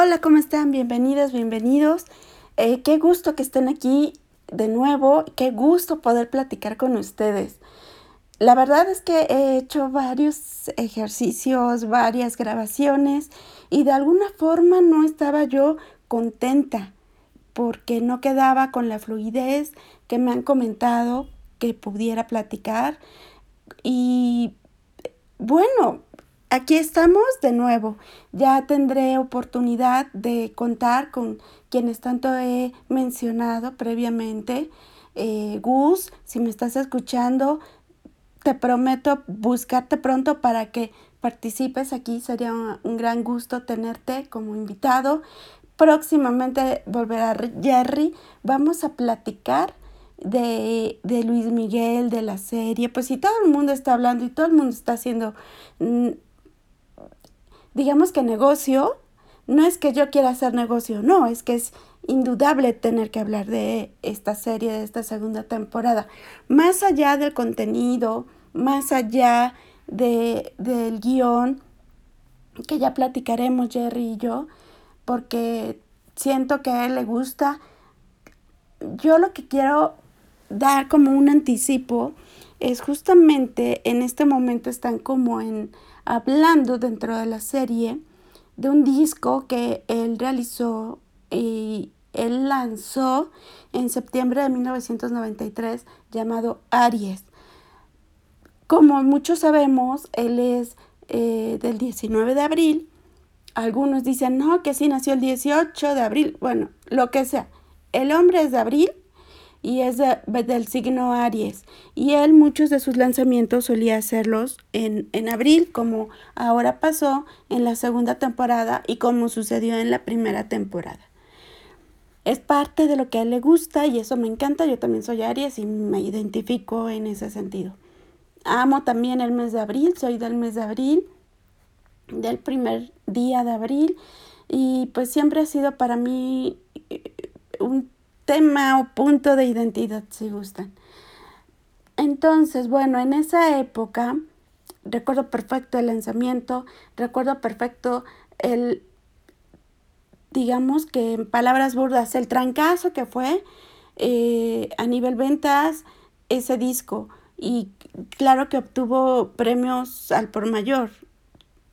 Hola, ¿cómo están? Bienvenidas, bienvenidos. Eh, qué gusto que estén aquí de nuevo. Qué gusto poder platicar con ustedes. La verdad es que he hecho varios ejercicios, varias grabaciones y de alguna forma no estaba yo contenta porque no quedaba con la fluidez que me han comentado que pudiera platicar. Y bueno, aquí estamos de nuevo. Ya tendré oportunidad de contar con quienes tanto he mencionado previamente. Eh, Gus, si me estás escuchando, te prometo buscarte pronto para que participes aquí. Sería un, gran gusto tenerte como invitado. Próximamente volverá Jerry. Vamos a platicar de, de, Luis Miguel, de la serie. Pues si todo el mundo está hablando y todo el mundo está haciendo mm, digamos que negocio, no es que yo quiera hacer negocio, no, es que es indudable tener que hablar de esta serie, de esta segunda temporada. Más allá del contenido, más allá de, del guion, que ya platicaremos Jerry y yo, porque siento que a él le gusta. Yo lo que quiero dar como un anticipo es justamente en este momento están como en hablando dentro de la serie de un disco que él realizó y él lanzó en septiembre de 1993 llamado Aries. Como muchos sabemos, él es eh, del 19 de abril. Algunos dicen, no, que sí nació el 18 de abril. Bueno, lo que sea. El hombre es de abril y es del signo Aries. Y él muchos de sus lanzamientos solía hacerlos en, en abril, como ahora pasó en la segunda temporada y como sucedió en la primera temporada. Es parte de lo que a él le gusta y eso me encanta. Yo también soy Aries y me identifico en ese sentido. Amo también el mes de abril, soy del mes de abril, del primer día de abril y pues siempre ha sido para mí eh, un tema o punto de identidad, si gustan. Entonces, bueno, en esa época, recuerdo perfecto el lanzamiento, recuerdo perfecto el, digamos que en palabras burdas, el trancazo que fue eh, a nivel ventas ese disco. Y claro que obtuvo premios al por mayor,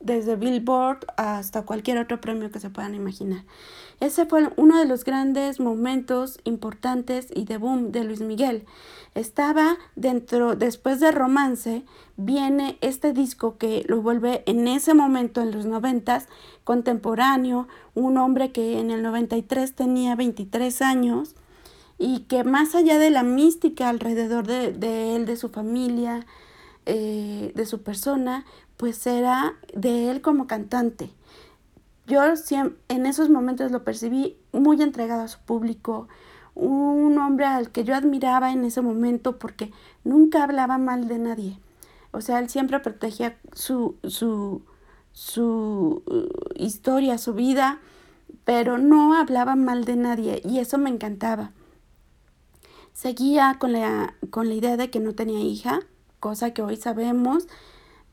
desde Billboard hasta cualquier otro premio que se puedan imaginar. Ese fue uno de los grandes momentos importantes y de boom de Luis Miguel. Estaba dentro, después de Romance, viene este disco que lo vuelve en ese momento, en los noventas, contemporáneo, un hombre que en el 93 tenía 23 años y que más allá de la mística alrededor de, él, de su familia, eh, de su persona, pues era de él como cantante. Yo en esos momentos lo percibí muy entregado a su público, un hombre al que yo admiraba en ese momento porque nunca hablaba mal de nadie. O sea, él siempre protegía su, su, su uh, historia, su vida, pero no hablaba mal de nadie y eso me encantaba. Seguía con la, con la idea de que no tenía hija, cosa que hoy sabemos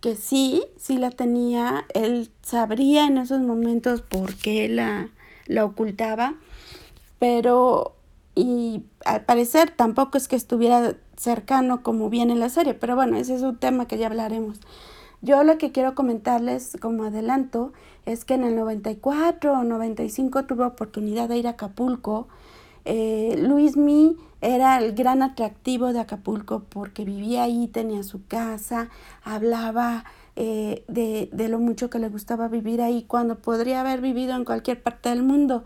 que sí, sí la tenía, él sabría en esos momentos por qué la, la ocultaba, pero y al parecer tampoco es que estuviera cercano como viene en la serie, pero bueno, ese es un tema que ya hablaremos. Yo lo que quiero comentarles como adelanto es que en el 94 o 95 tuve oportunidad de ir a Acapulco. Eh, Luis Mi era el gran atractivo de Acapulco porque vivía ahí, tenía su casa, hablaba eh, de, de lo mucho que le gustaba vivir ahí cuando podría haber vivido en cualquier parte del mundo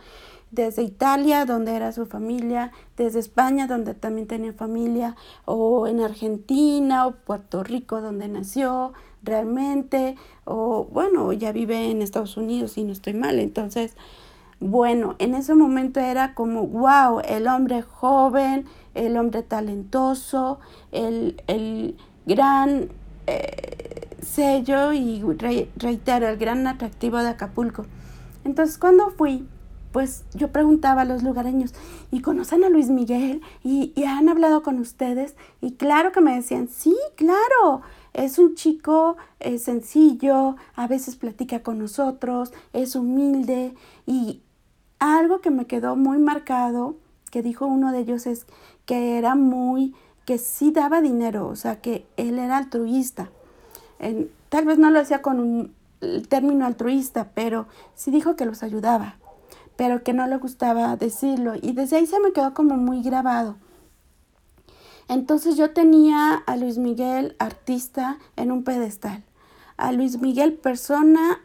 desde Italia, donde era su familia, desde España, donde también tenía familia, o en Argentina o Puerto Rico, donde nació realmente, o bueno, ya vive en Estados Unidos y no estoy mal. Entonces, bueno, en ese momento era como, wow, el hombre joven, el hombre talentoso, el, gran eh, sello y reitero, el gran atractivo de Acapulco. Entonces, cuando fui, pues yo preguntaba a los lugareños, ¿y conocen a Luis Miguel? ¿Y, han hablado con ustedes? Y claro que me decían, sí, claro, Es un chico eh, sencillo, a veces platica con nosotros, es humilde y algo que me quedó muy marcado, que dijo uno de ellos, es que era muy, que sí daba dinero, o sea, que él era altruista. tal vez no lo decía con un el término altruista, pero sí dijo que los ayudaba, pero que no le gustaba decirlo. Y desde ahí se me quedó como muy grabado. Entonces yo tenía a Luis Miguel, artista, en un pedestal. A Luis Miguel, persona,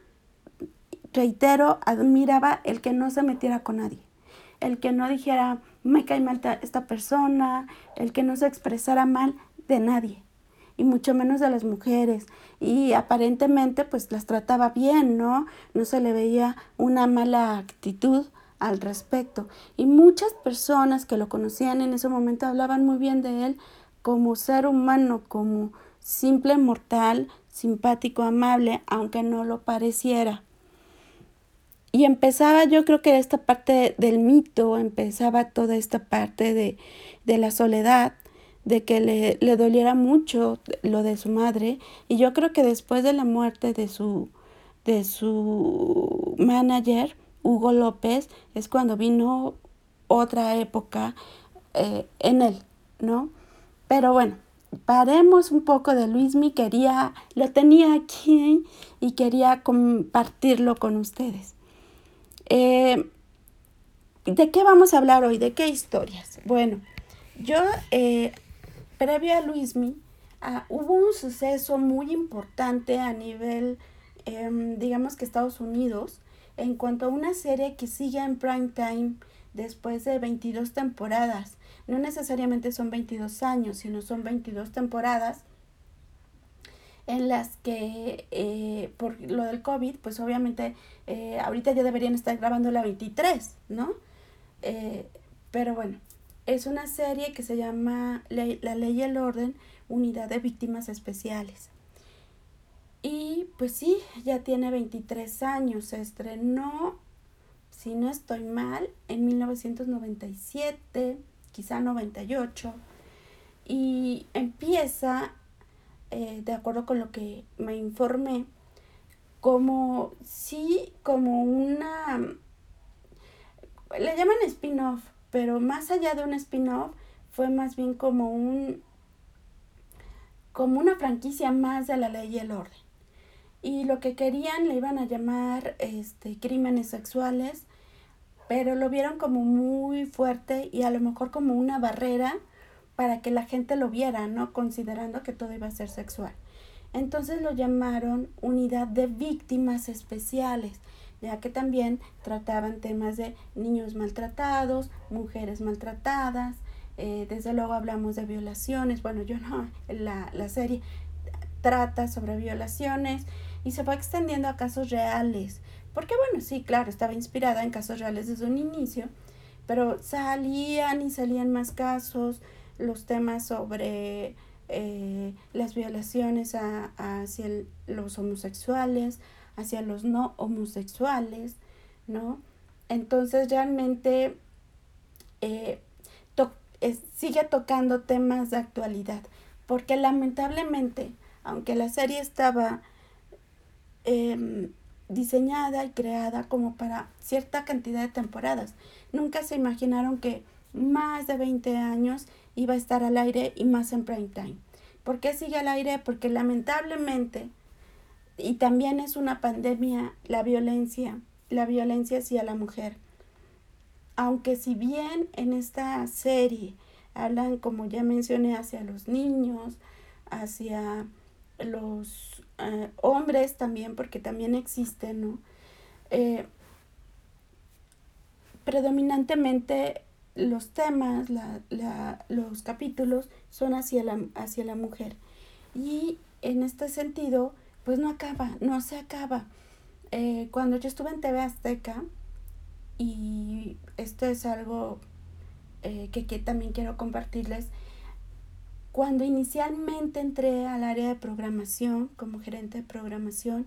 reitero, admiraba el que no se metiera con nadie. El que no dijera, me cae mal esta persona, el que no se expresara mal de nadie y mucho menos de las mujeres. Y aparentemente pues las trataba bien, ¿no? No se le veía una mala actitud al respecto. Y muchas personas que lo conocían en ese momento hablaban muy bien de él como ser humano, como simple mortal, simpático, amable, aunque no lo pareciera. Y empezaba, yo creo que esta parte del mito, empezaba toda esta parte de, de la soledad, de que le, le, doliera mucho lo de su madre y yo creo que después de la muerte de su de su manager Hugo López es cuando vino otra época eh, en él no pero bueno paremos un poco de Luismi quería lo tenía aquí y quería compartirlo con ustedes eh, ¿De qué vamos a hablar hoy? ¿De qué historias? Bueno, yo eh, previo a Luismi, ah, hubo un suceso muy importante a nivel, em, digamos que Estados Unidos, en cuanto a una serie que sigue en prime time después de 22 temporadas. No necesariamente son 22 años, sino son 22 temporadas en las que eh, por lo del COVID, pues obviamente eh, ahorita ya deberían estar grabando la 23, ¿no? Eh, pero bueno, es una serie que se llama La Ley y el Orden, Unidad de Víctimas Especiales. Y pues sí, ya tiene 23 años, se estrenó, si no estoy mal, en 1997, quizá 98, y empieza, eh, de acuerdo con lo que me informé, como sí, como una, le llaman spin-off, pero más allá de un spin-off, fue más bien como un como una franquicia más de la ley y el orden. Y lo que querían le iban a llamar este crímenes sexuales, pero lo vieron como muy fuerte y a lo mejor como una barrera para que la gente lo viera, ¿no? Considerando que todo iba a ser sexual. Entonces lo llamaron unidad de víctimas especiales ya que también trataban temas de niños maltratados, mujeres maltratadas, eh, desde luego hablamos de violaciones, bueno, yo no, la, la serie trata sobre violaciones y se va extendiendo a casos reales, porque bueno, sí, claro, estaba inspirada en casos reales desde un inicio, pero salían y salían más casos, los temas sobre eh, las violaciones hacia los homosexuales, hacia los no homosexuales, ¿no? Entonces realmente eh, sigue tocando temas de actualidad, porque lamentablemente, aunque la serie estaba em, diseñada y creada como para cierta cantidad de temporadas, nunca se imaginaron que más de 20 años iba a estar al aire y más en prime time. ¿Por qué sigue al aire? Porque lamentablemente y también es una pandemia la violencia, la violencia hacia la mujer. Aunque si bien en esta serie hablan, como ya mencioné, hacia los niños, hacia los eh, hombres también, porque también existen, ¿no? Eh, predominantemente los temas, los capítulos son hacia la, hacia la mujer. Y en este sentido, pues no acaba, no se acaba. Eh, cuando yo estuve en TV Azteca, y esto es algo eh, que, que también quiero compartirles, cuando inicialmente entré al área de programación como gerente de programación,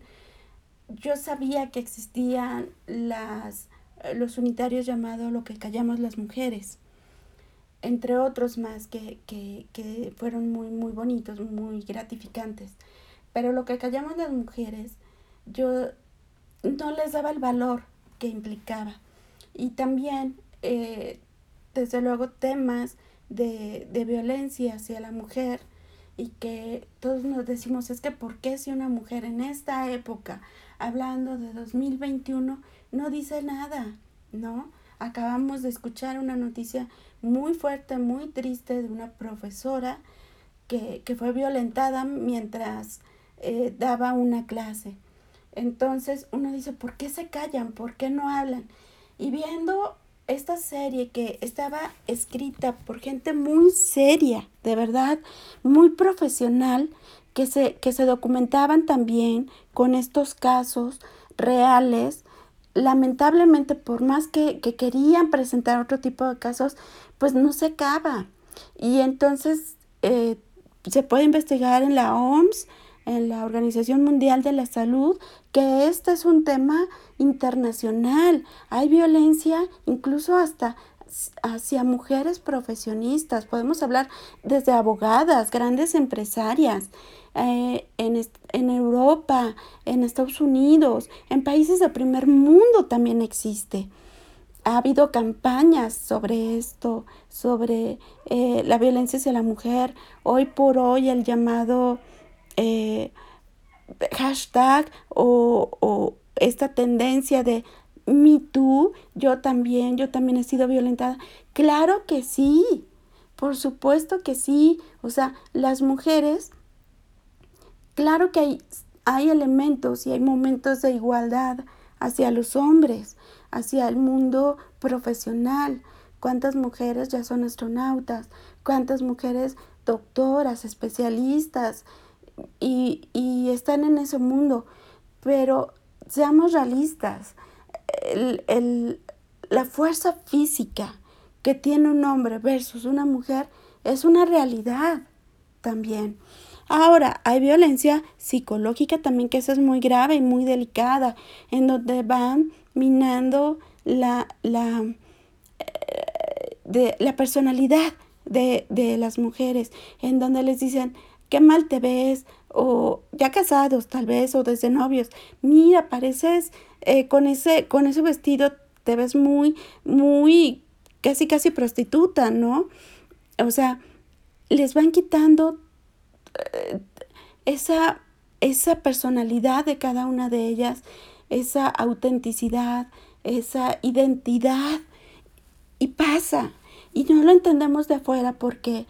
yo sabía que existían las, los unitarios llamados lo que callamos las mujeres, entre otros más que, que, que fueron muy, muy bonitos, muy gratificantes. Pero lo que callamos las mujeres, yo no les daba el valor que implicaba. Y también, eh, desde luego, temas de, de violencia hacia la mujer y que todos nos decimos es que ¿por qué si una mujer en esta época, hablando de 2021, no dice nada? ¿No? Acabamos de escuchar una noticia muy fuerte, muy triste de una profesora que, que fue violentada mientras eh, daba una clase. Entonces uno dice, ¿por qué se callan? ¿Por qué no hablan? Y viendo esta serie que estaba escrita por gente muy seria, de verdad, muy profesional, que se, que se documentaban también con estos casos reales, lamentablemente por más que, que querían presentar otro tipo de casos, pues no se acaba. Y entonces eh, se puede investigar en la OMS, en la Organización Mundial de la Salud, que este es un tema internacional. Hay violencia incluso hasta hacia mujeres profesionistas. Podemos hablar desde abogadas, grandes empresarias, eh, en, en Europa, en Estados Unidos, en países del primer mundo también existe. Ha habido campañas sobre esto, sobre eh, la violencia hacia la mujer. Hoy por hoy el llamado eh, hashtag o, o esta tendencia de me too, yo también, yo también he sido violentada. Claro que sí, por supuesto que sí. O sea, las mujeres, claro que hay, hay elementos y hay momentos de igualdad hacia los hombres, hacia el mundo profesional. ¿Cuántas mujeres ya son astronautas? ¿Cuántas mujeres doctoras, especialistas? Y, y están en ese mundo. Pero seamos realistas el, la fuerza física que tiene un hombre versus una mujer es una realidad también. Ahora, hay violencia psicológica también, que es muy grave y muy delicada, en donde van minando la, la, eh, de, la personalidad de, de las mujeres, en donde les dicen, qué mal te ves, o ya casados tal vez, o desde novios, mira, pareces eh, con, ese, con ese vestido, te ves muy, muy, casi, casi prostituta, ¿no? O sea, les van quitando eh, esa, esa personalidad de cada una de ellas, esa autenticidad, esa identidad, y pasa. Y no lo entendemos de afuera porque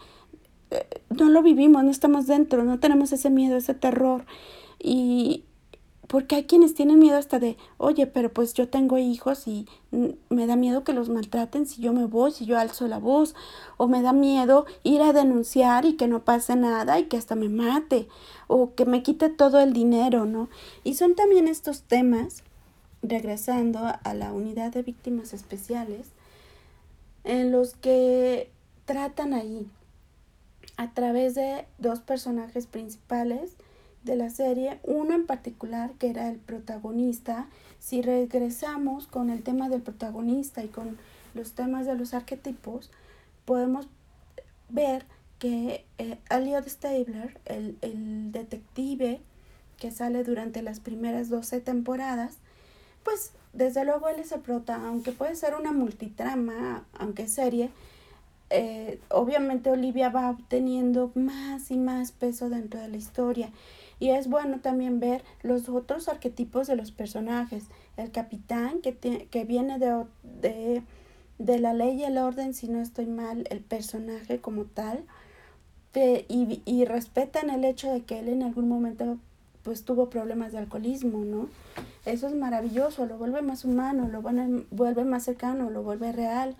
no lo vivimos, no estamos dentro, no tenemos ese miedo, ese terror. Y porque hay quienes tienen miedo hasta de, oye, pero pues yo tengo hijos y me da miedo que los maltraten si yo me voy, si yo alzo la voz, o me da miedo ir a denunciar y que no pase nada y que hasta me mate, o que me quite todo el dinero, ¿no? Y son también estos temas, regresando a la unidad de víctimas especiales, en los que tratan ahí a través de dos personajes principales de la serie, uno en particular que era el protagonista. Si regresamos con el tema del protagonista y con los temas de los arquetipos, podemos ver que eh, Elliot Stabler, el, el detective que sale durante las primeras 12 temporadas, pues desde luego él es el prota, aunque puede ser una multitrama, aunque serie, eh, obviamente Olivia va obteniendo más y más peso dentro de la historia. Y es bueno también ver los otros arquetipos de los personajes. El capitán, que, que viene de, de, de, la ley y el orden, si no estoy mal, el personaje como tal. y, y respetan el hecho de que él en algún momento pues tuvo problemas de alcoholismo, ¿no? Eso es maravilloso, lo vuelve más humano, lo vuelve más cercano, lo vuelve real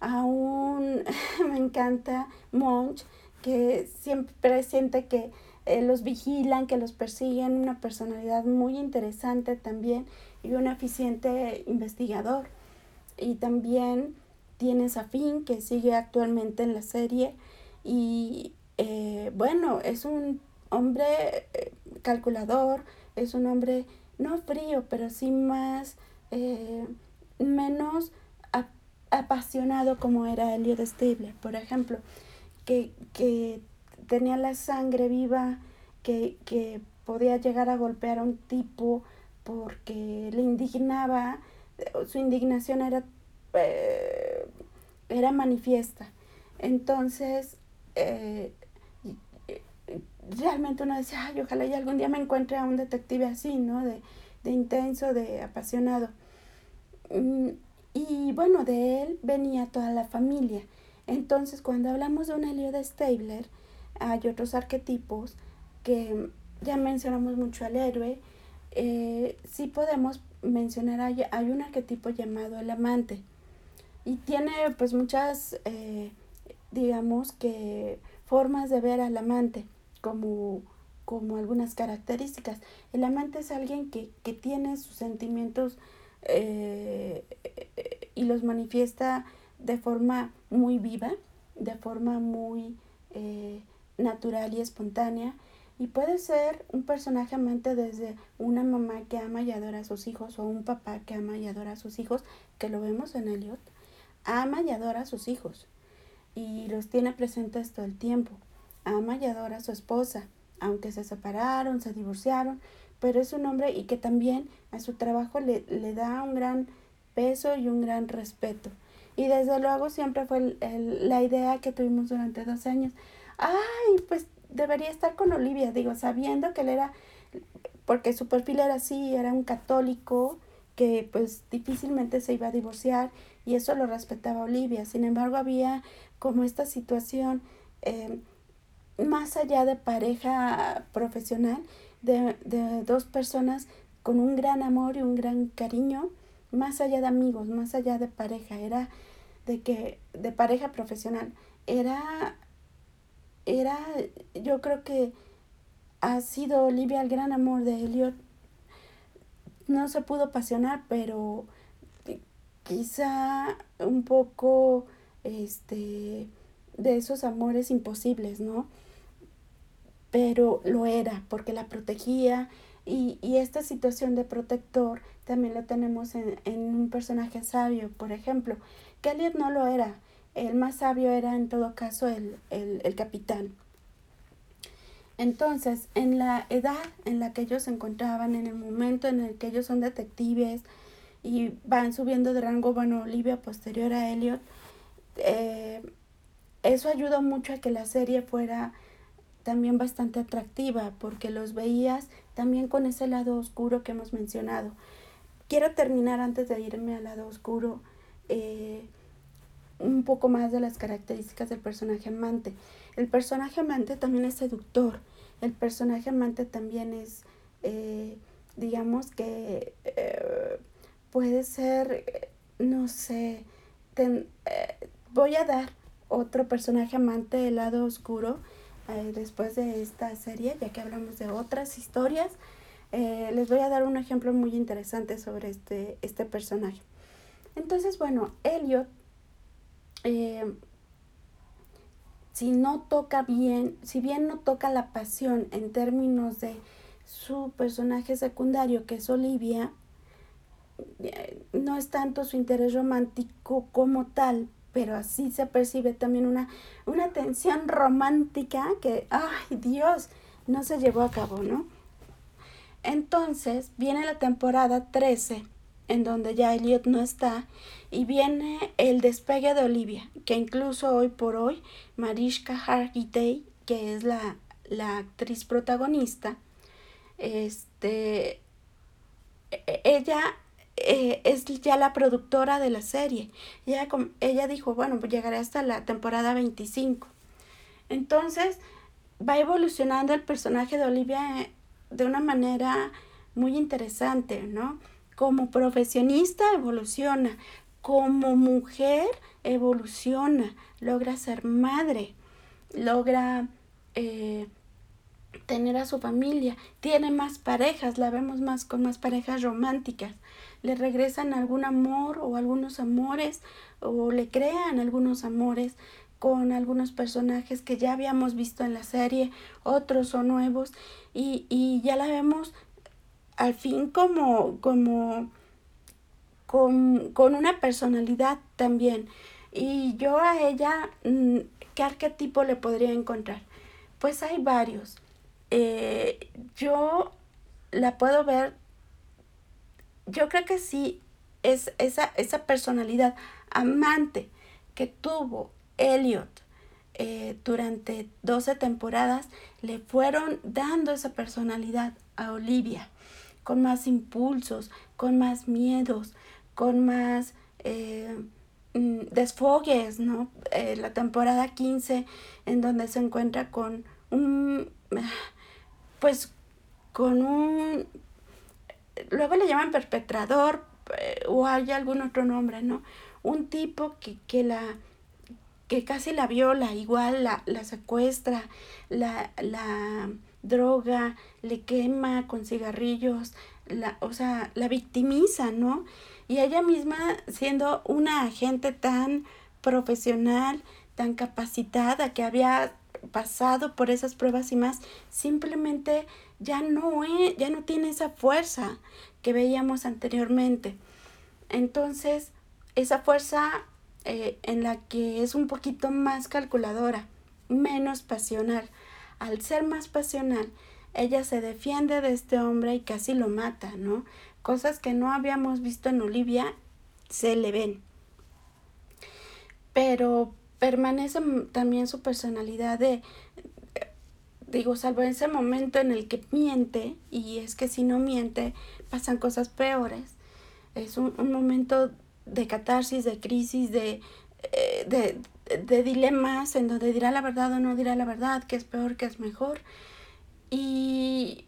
aún me encanta Monch, que siempre siente que eh, los vigilan, que los persiguen, una personalidad muy interesante también y un eficiente investigador. Y también tienes a que sigue actualmente en la serie y eh, bueno, es un hombre eh, calculador, es un hombre no frío, pero sí más, menos apasionado como era Elliot Stabler, por ejemplo, que, que tenía la sangre viva, que, que podía llegar a golpear a un tipo porque le indignaba, su indignación era, eh, era manifiesta. Entonces, eh, realmente uno decía, ay, ojalá y algún día me encuentre a un detective así, ¿no? De, de intenso, de apasionado. Y bueno, de él venía toda la familia. Entonces, cuando hablamos de un Elliot Stabler, hay otros arquetipos que ya mencionamos mucho al héroe. Eh, sí podemos mencionar, hay, hay, un arquetipo llamado el amante. Y tiene pues muchas, eh, digamos que, formas de ver al amante como, como algunas características. El amante es alguien que, que tiene sus sentimientos eh, y los manifiesta de forma muy viva, de forma muy eh, natural y espontánea. Y puede ser un personaje amante desde una mamá que ama y adora a sus hijos o un papá que ama y adora a sus hijos, que lo vemos en Elliot. Ama y adora a sus hijos y los tiene presentes todo el tiempo. Ama y adora a su esposa, aunque se separaron, se divorciaron, pero es un hombre y que también a su trabajo le, le da un gran peso y un gran respeto. Y desde luego siempre fue la idea que tuvimos durante dos años. Ay, pues debería estar con Olivia, digo, sabiendo que él era, porque su perfil era así, era un católico que pues difícilmente se iba a divorciar y eso lo respetaba Olivia. Sin embargo, había como esta situación eh, más allá de pareja profesional, de, de dos personas con un gran amor y un gran cariño, más allá de amigos, más allá de pareja, era de que, de pareja profesional, era, era, yo creo que ha sido Olivia el gran amor de Elliot. No se pudo apasionar, pero quizá un poco, este, de esos amores imposibles, ¿no? Pero lo era porque la protegía y, y esta situación de protector también lo tenemos en, en un personaje sabio, por ejemplo. que no lo era, el más sabio era en todo caso el, el, el capitán. Entonces, en la edad en la que ellos se encontraban, en el momento en el que ellos son detectives y van subiendo de rango, bueno, Olivia posterior a Elliot, eh, eso ayudó mucho a que la serie fuera también bastante atractiva porque los veías también con ese lado oscuro que hemos mencionado. Quiero terminar antes de irme al lado oscuro eh, un poco más de las características del personaje amante. El personaje amante también es seductor. El personaje amante también es, eh, digamos que eh, puede ser, no sé, voy a dar otro personaje amante del lado oscuro eh, después de esta serie, ya que hablamos de otras historias, eh, les voy a dar un ejemplo muy interesante sobre este, este personaje. Entonces, bueno, Elliot, eh, si no toca bien, si bien no toca la pasión en términos de su personaje secundario, que es Olivia, no es tanto su interés romántico como tal, pero así se percibe también una, una tensión romántica que, ay Dios, no se llevó a cabo, ¿no? Entonces viene la temporada 13, en donde ya Elliot no está, y viene el despegue de Olivia, que incluso hoy por hoy Mariska Hargitay, que es la, la actriz protagonista, este, e, ella eh, es ya la productora de la serie. Ella, ella dijo, bueno, pues llegaré hasta la temporada 25. Entonces, va evolucionando el personaje de Olivia eh, de una manera muy interesante, ¿no? Como profesionista evoluciona, como mujer evoluciona, logra ser madre, logra eh, tener a su familia, tiene más parejas, la vemos más con más parejas románticas le regresan algún amor o algunos amores o le crean algunos amores con algunos personajes que ya habíamos visto en la serie, otros son nuevos y, y ya la vemos al fin como, como con, con una personalidad también. Y yo a ella, mm, ¿qué arquetipo le podría encontrar? Pues hay varios. eh, yo la puedo ver, yo creo que sí, es esa, esa personalidad amante que tuvo Elliot eh, durante 12 temporadas, le fueron dando esa personalidad a Olivia, con más impulsos, con más miedos, con más eh, mm, desfogues, ¿no? Eh, la temporada 15, en donde se encuentra con un, pues, con un, luego le llaman perpetrador, o hay algún otro nombre, ¿no? Un tipo que, que la que casi la viola, igual la, la secuestra, la, la droga, le quema con cigarrillos, la, o sea, la victimiza, ¿no? Y ella misma, siendo una agente tan profesional, tan capacitada, que había pasado por esas pruebas y más, simplemente ya no, ya no tiene esa fuerza que veíamos anteriormente. Entonces, esa fuerza eh, en la que es un poquito más calculadora, menos pasional. Al ser más pasional, ella se defiende de este hombre y casi lo mata, ¿no? Cosas que no habíamos visto en Olivia se le ven. Pero permanece también su personalidad de, digo, salvo ese momento en el que miente, y es que si no miente, pasan cosas peores. Es un, un momento de catarsis, de crisis, de, eh, de, de dilemas en donde dirá la verdad o no dirá la verdad, que es peor, que es mejor. Y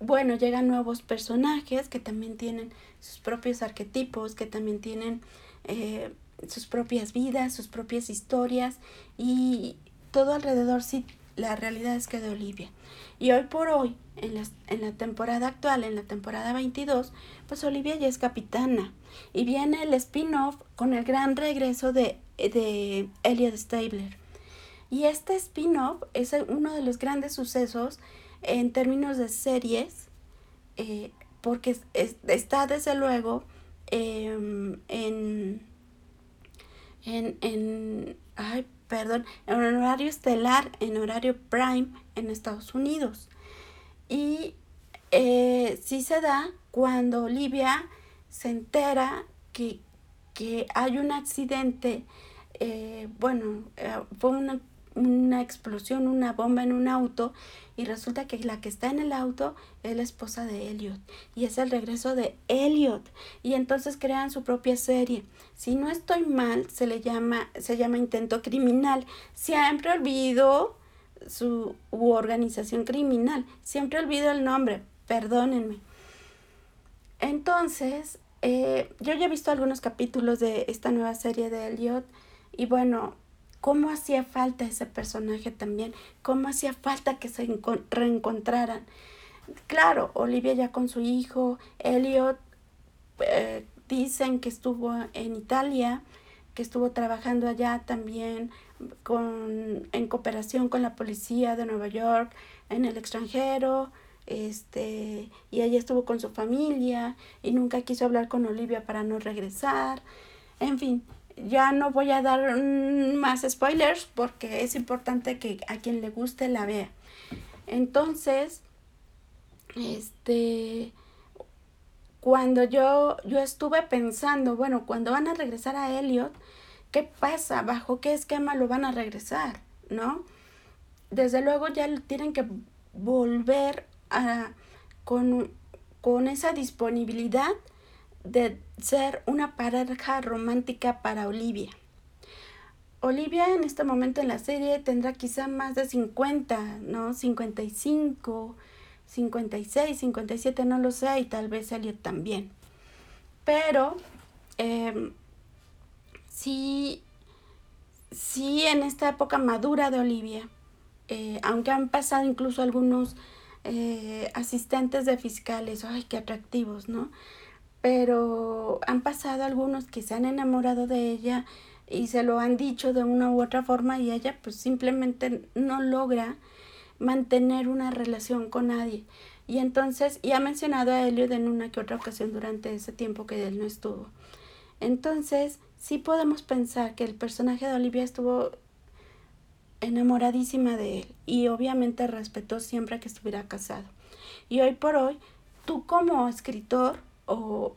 bueno, llegan nuevos personajes que también tienen sus propios arquetipos, que también tienen eh, sus propias vidas, sus propias historias y todo alrededor sí, la realidad es que de Olivia. Y hoy por hoy, en la, en la temporada actual, en la temporada 22, pues Olivia ya es capitana. Y viene el spin-off con el gran regreso de, de Elliot Stabler. Y este spin-off es uno de los grandes sucesos en términos de series, eh, porque está desde luego em, en, en, en, ay, perdón, en horario estelar, en horario prime en Estados Unidos. Y eh, sí se da cuando Olivia se entera que, hay un accidente, eh, bueno, eh, fue una, una, explosión, una bomba en un auto y resulta que la que está en el auto es la esposa de Elliot y es el regreso de Elliot y entonces crean su propia serie. Si no estoy mal, se le llama, se llama intento criminal. Siempre olvido su organización criminal. Siempre olvido el nombre, perdónenme. Entonces, eh, yo ya he visto algunos capítulos de esta nueva serie de Elliot y bueno, cómo hacía falta ese personaje también, cómo hacía falta que se reencontraran. Claro, Olivia ya con su hijo, Elliot eh, dicen que estuvo en Italia, que estuvo trabajando allá también con, en cooperación con la policía de Nueva York en el extranjero, este, y ella estuvo con su familia y nunca quiso hablar con Olivia para no regresar. En fin, ya no voy a dar más spoilers porque es importante que a quien le guste la vea. Entonces, este, cuando yo, yo estuve pensando, bueno, cuando van a regresar a Elliot, ¿qué pasa? ¿Bajo qué esquema lo van a regresar? ¿No? Desde luego ya tienen que volver a, con, con esa disponibilidad de ser una pareja romántica para Olivia. Olivia en este momento en la serie tendrá quizá más de 50, ¿no? 55, 56, 57, no lo sé, y tal vez Elliot también. Pero eh, sí, sí en esta época madura de Olivia, eh, aunque han pasado incluso algunos eh, asistentes de fiscales, ay, qué atractivos, ¿no? Pero han pasado algunos que se han enamorado de ella y se lo han dicho de una u otra forma y ella pues simplemente no logra mantener una relación con nadie. Y entonces, y ha mencionado a Elliot en una que otra ocasión durante ese tiempo que él no estuvo. Entonces, sí podemos pensar que el personaje de Olivia estuvo enamoradísima de él y obviamente respetó siempre que estuviera casado. Y hoy por hoy, tú como escritor o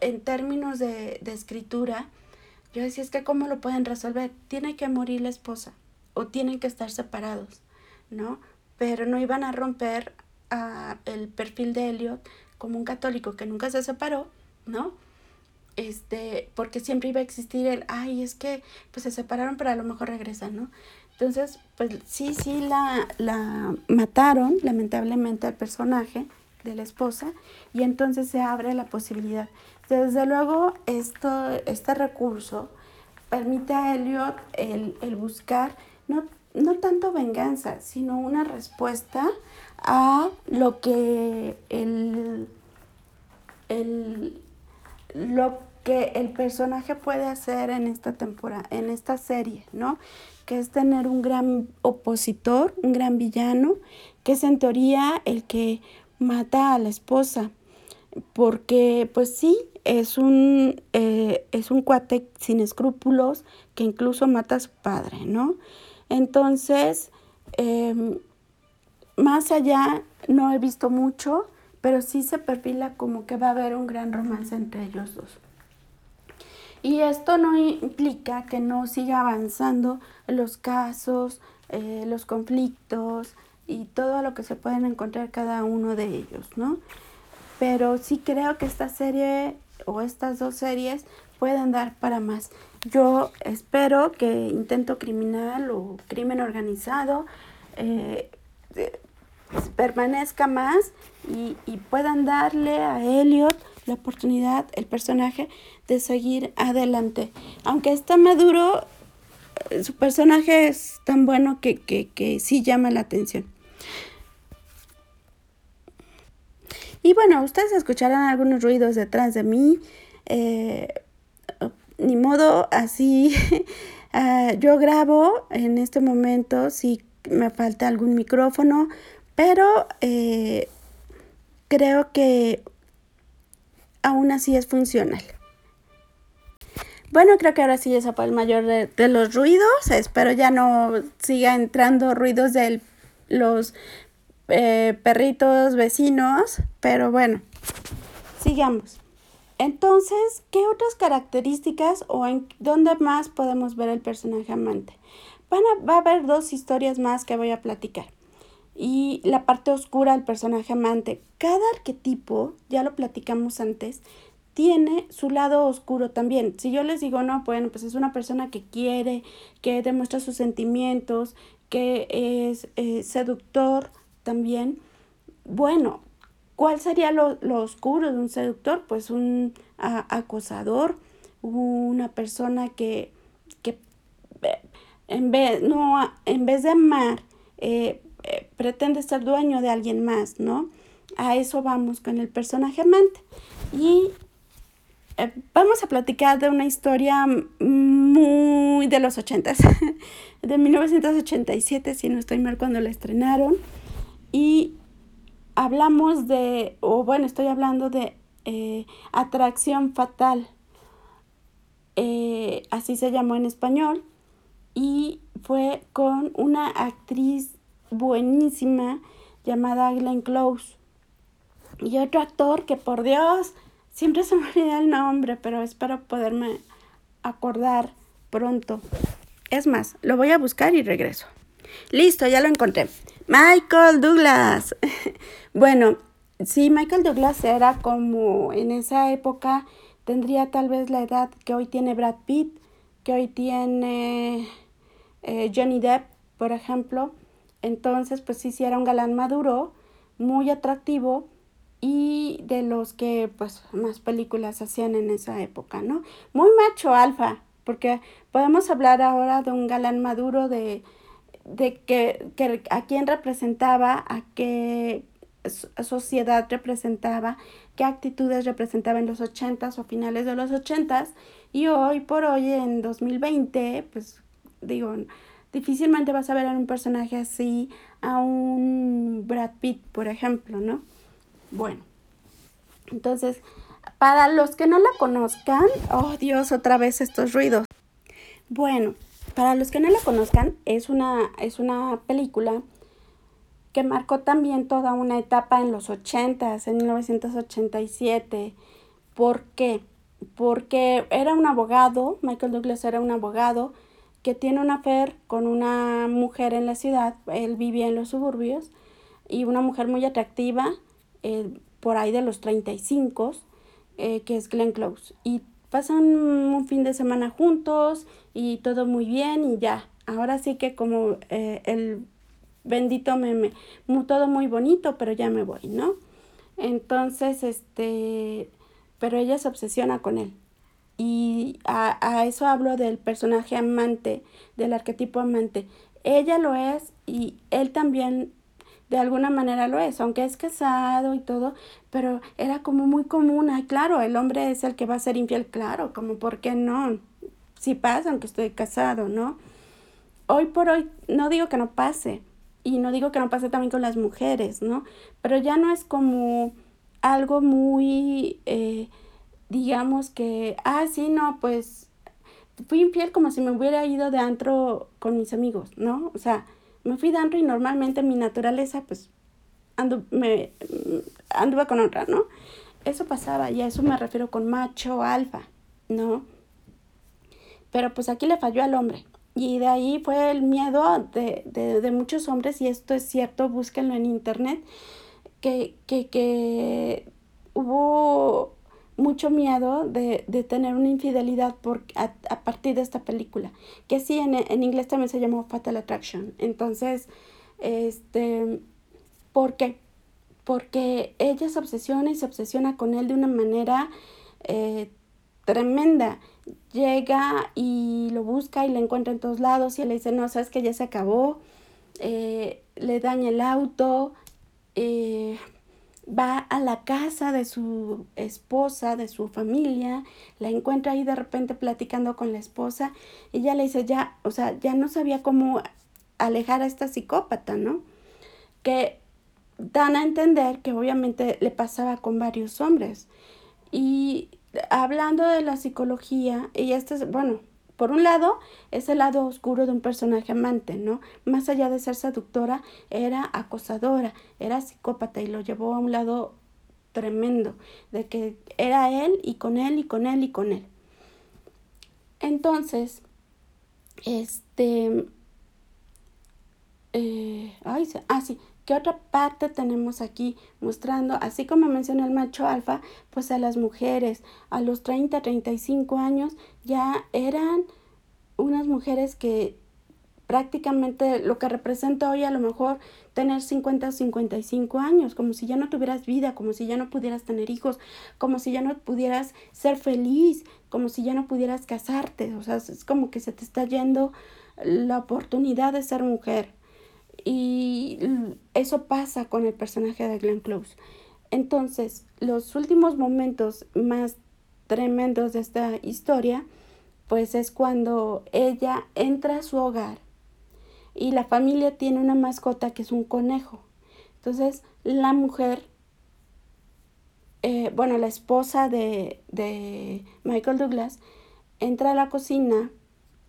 en términos de, de escritura, yo decía, es que cómo lo pueden resolver. Tiene que morir la esposa o tienen que estar separados, ¿no? Pero no iban a romper a el perfil de Elliot como un católico que nunca se separó, ¿no? Este, porque siempre iba a existir el, ay, es que pues se separaron, pero a lo mejor regresan, ¿no? Entonces, pues sí, sí la, la mataron, lamentablemente, al personaje de la esposa, y entonces se abre la posibilidad. Desde luego, esto, este recurso permite a Elliot el, el buscar no, no tanto venganza, sino una respuesta a lo que el, el, lo que el personaje puede hacer en esta temporada, en esta serie, ¿no? Que es tener un gran opositor, un gran villano, que es en teoría el que mata a la esposa, porque pues sí, es un, eh, es un cuate sin escrúpulos que incluso mata a su padre, ¿no? Entonces, em, más allá no he visto mucho, pero sí se perfila como que va a haber un gran romance entre ellos dos. Y esto no implica que no siga avanzando los casos, eh, los conflictos y todo lo que se pueden encontrar cada uno de ellos, ¿no? Pero sí creo que esta serie o estas dos series pueden dar para más. Yo espero que Intento Criminal o Crimen Organizado eh, permanezca más y, y puedan darle a Elliot la oportunidad, el personaje, de seguir adelante. Aunque está maduro, eh, su personaje es tan bueno que, que, que sí llama la atención. Y bueno, ustedes escucharán algunos ruidos detrás de mí. Eh, ni modo, así uh, yo grabo en este momento si me falta algún micrófono, pero eh, creo que aún así es funcional. Bueno, creo que ahora sí ya fue el mayor de, de, los ruidos. Espero ya no siga entrando ruidos de los eh, perritos vecinos. Pero bueno, sigamos. Entonces, ¿qué otras características o en dónde más podemos ver el personaje amante? Van a, va a haber dos historias más que voy a platicar y la parte oscura del personaje amante. Cada arquetipo, ya lo platicamos antes, tiene su lado oscuro también. Si yo les digo, no, bueno, pues es una persona que quiere, que demuestra sus sentimientos, que es eh, seductor también. Bueno, ¿cuál sería lo, lo, oscuro de un seductor? Pues un acosador, una persona que, que eh, en, vez, no, en vez de amar, eh, eh, pretende ser dueño de alguien más, ¿no? A eso vamos con el personaje amante. Y vamos a platicar de una historia muy de los ochentas, de 1987, si no estoy mal cuando la estrenaron. Y hablamos de, o bueno, estoy hablando de eh, Atracción Fatal. así se llamó en español. Y fue con una actriz buenísima llamada Glenn Close. Y otro actor que por Dios, siempre se me olvida el nombre, pero espero poderme acordar pronto. Es más, lo voy a buscar y regreso. Listo, ya lo encontré. Michael Douglas. bueno, sí, Michael Douglas era como en esa época, tendría tal vez la edad que hoy tiene Brad Pitt, que hoy tiene eh, Johnny Depp, por ejemplo. Entonces, pues sí, sí era un galán maduro, muy atractivo y de los que pues más películas hacían en esa época, ¿no? Muy macho alfa, porque podemos hablar ahora de un galán maduro de, de que, que a quién representaba, a qué sociedad representaba, qué actitudes representaba en los ochentas o finales de los ochentas y hoy por hoy en 2020 pues digo difícilmente vas a ver a un personaje así, a un Brad Pitt, por ejemplo, ¿no? Bueno, entonces, para los que no la conozcan, oh Dios, otra vez estos ruidos. Bueno, Para los que no la conozcan, es una, es una película que marcó también toda una etapa en los 80 en 1987. ¿Por qué? Porque era un abogado, Michael Douglas era un abogado que tiene una affair con una mujer en la ciudad, él vivía en los suburbios, y una mujer muy atractiva, eh, por ahí de los 35, eh, que es Glenn Close. Y pasan un fin de semana juntos y todo muy bien y ya. Ahora sí que como eh, el bendito meme, todo muy bonito, pero ya me voy, ¿no? Entonces, este, pero ella se obsesiona con él. Y a, a eso hablo del personaje amante, del arquetipo amante. Ella lo es y él también de alguna manera lo es, aunque es casado y todo, pero era como muy común, ay, claro, el hombre es el que va a ser infiel, claro, como por qué no, si pasa aunque estoy casado, ¿no? Hoy por hoy no digo que no pase, y no digo que no pase también con las mujeres, ¿no? Pero ya no es como algo muy, eh, digamos que, ah, sí, no, pues fui infiel como si me hubiera ido de antro con mis amigos, ¿no? O sea, me fui dando y normalmente mi naturaleza, pues, andu me, anduve con otra, ¿no? Eso pasaba y a eso me refiero con macho, alfa, ¿no? Pero pues aquí le falló al hombre. Y de ahí fue el miedo de, de, de muchos hombres, y esto es cierto, búsquenlo en internet, que, que, que hubo mucho miedo de, de, tener una infidelidad por, a, a, partir de esta película, que sí, en, en inglés también se llamó Fatal Attraction. Entonces, este, ¿por qué? Porque ella se obsesiona y se obsesiona con él de una manera eh, tremenda. Llega y lo busca y le encuentra en todos lados y le dice, no, sabes que ya se acabó, eh, le daña el auto, eh, va a la casa de su esposa, de su familia, la encuentra ahí de repente platicando con la esposa y ella le dice ya, o sea, ya no sabía cómo alejar a esta psicópata, ¿no? Que dan a entender que obviamente le pasaba con varios hombres. Y hablando de la psicología, y este es, bueno, por un lado, es el lado oscuro de un personaje amante, ¿no? Más allá de ser seductora, era acosadora, era psicópata y lo llevó a un lado tremendo, de que era él y con él y con él y con él. Entonces, este, eh, ay, ah, sí, ¿Qué otra parte tenemos aquí mostrando? Así como menciona el macho alfa, pues a las mujeres a los 30, 35 años ya eran unas mujeres que prácticamente lo que representa hoy a lo mejor tener 50 o 55 años, como si ya no tuvieras vida, como si ya no pudieras tener hijos, como si ya no pudieras ser feliz, como si ya no pudieras casarte, o sea, es como que se te está yendo la oportunidad de ser mujer. Y eso pasa con el personaje de Glenn Close. Entonces, los últimos momentos más tremendos de esta historia, pues es cuando ella entra a su hogar y la familia tiene una mascota que es un conejo. Entonces, la mujer, eh, bueno, la esposa de, de, Michael Douglas, entra a la cocina,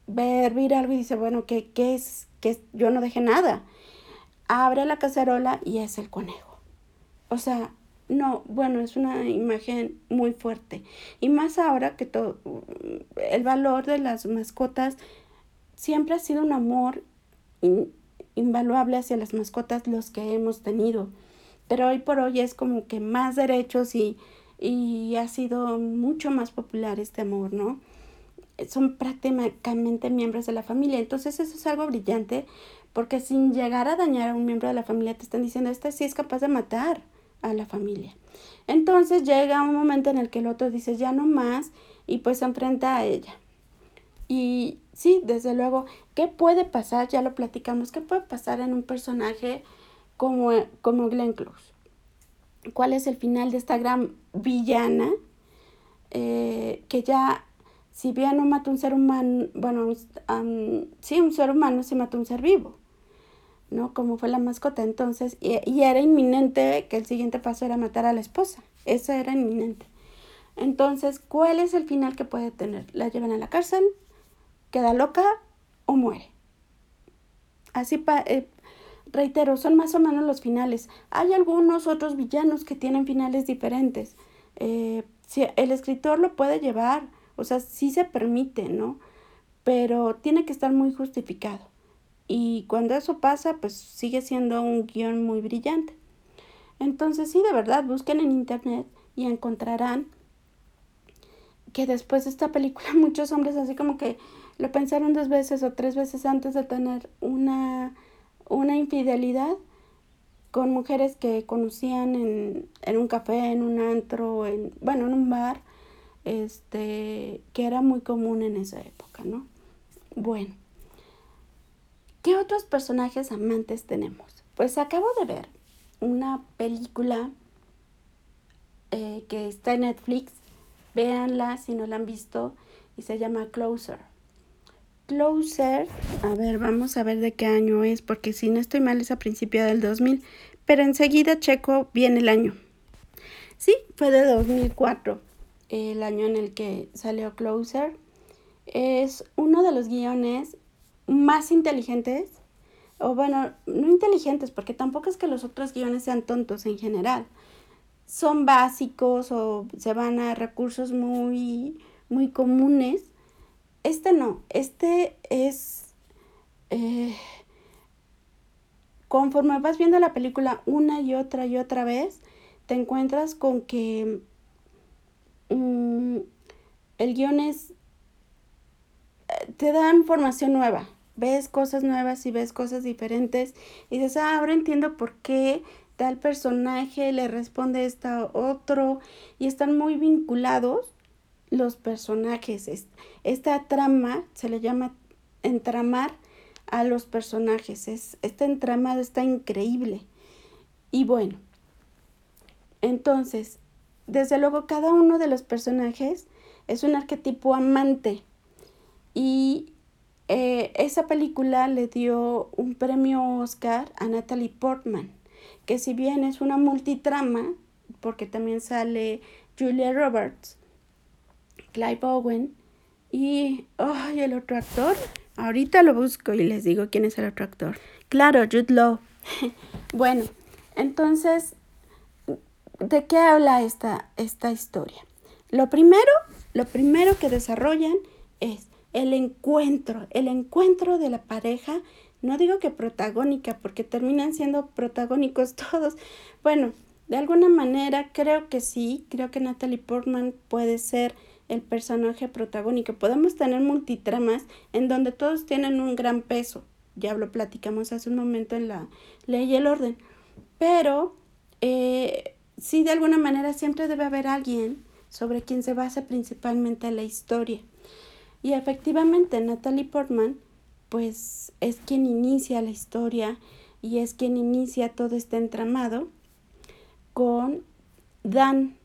ve hervir algo y dice, bueno, ¿qué, qué es? Que yo no dejé nada abre la cacerola y es el conejo. O sea, no, bueno, es una imagen muy fuerte. Y más ahora que todo, el valor de las mascotas siempre ha sido un amor invaluable hacia las mascotas los que hemos tenido. Pero hoy por hoy es como que más derechos y, y ha sido mucho más popular este amor, ¿no? Son prácticamente miembros de la familia. Entonces eso es algo brillante porque sin llegar a dañar a un miembro de la familia te están diciendo, este sí es capaz de matar a la familia. Entonces llega un momento en el que el otro dice, ya no más, y pues se enfrenta a ella. Y sí, desde luego, ¿qué puede pasar? Ya lo platicamos, ¿qué puede pasar en un personaje como, como Glenn Close? ¿Cuál es el final de esta gran villana? Eh, que ya si bien no mata un ser humano, bueno, sí, un ser humano sí mata un ser vivo. ¿no? Como fue la mascota. Entonces, y, era inminente que el siguiente paso era matar a la esposa. Eso era inminente. Entonces, ¿cuál es el final que puede tener? La llevan a la cárcel, queda loca o muere. Así, eh, reitero, son más o menos los finales. Hay algunos otros villanos que tienen finales diferentes. Eh, si el escritor lo puede llevar, o sea, sí se permite, ¿no? Pero tiene que estar muy justificado. Y cuando eso pasa, pues sigue siendo un guion muy brillante. Entonces, sí, de verdad, busquen en internet y encontrarán que después de esta película muchos hombres así como que lo pensaron dos veces o tres veces antes de tener una, una infidelidad con mujeres que conocían en, en un café, en un antro, en, bueno, en un bar, este, que era muy común en esa época, ¿no? Bueno, ¿qué otros personajes amantes tenemos? Pues acabo de ver una película eh, que está en Netflix, véanla si no la han visto, y se llama Closer. Closer, a ver, vamos a ver de qué año es, porque si no estoy mal es a principio del 2000, pero enseguida checo bien el año. Sí, fue de 2004, el año en el que salió Closer. Es uno de los guiones más inteligentes, o bueno, no inteligentes, porque tampoco es que los otros guiones sean tontos en general. Son básicos o se van a recursos muy, muy comunes este no, este es... Eh, conforme vas viendo la película una y otra y otra vez, te encuentras con que mm, el guion es... Eh, te da información nueva, ves cosas nuevas y ves cosas diferentes y dices, ah, ahora entiendo por qué tal personaje le responde a otro y están muy vinculados los personajes. Esta trama se le llama entramar a los personajes. Es, este entramado está increíble. Y bueno, entonces, desde luego cada uno de los personajes es un arquetipo amante. Y eh, esa película le dio un premio Oscar a Natalie Portman, que si bien es una multitrama, porque también sale Julia Roberts, Clive Owen y el otro actor. Ahorita lo busco y les digo quién es el otro actor. Claro, Jude Law. bueno, entonces, ¿de qué habla esta, esta historia? Lo primero, lo primero que desarrollan es el encuentro, el encuentro de la pareja. No digo que protagónica, porque terminan siendo protagónicos todos. Bueno, de alguna manera creo que sí, creo que Natalie Portman puede ser el personaje protagónico. Podemos tener multitramas en donde todos tienen un gran peso. Ya lo platicamos hace un momento en la ley y el orden. Pero eh, sí, de alguna manera siempre debe haber alguien sobre quien se basa principalmente la historia. Y efectivamente, Natalie Portman, pues es quien inicia la historia y es quien inicia todo este entramado con Dan,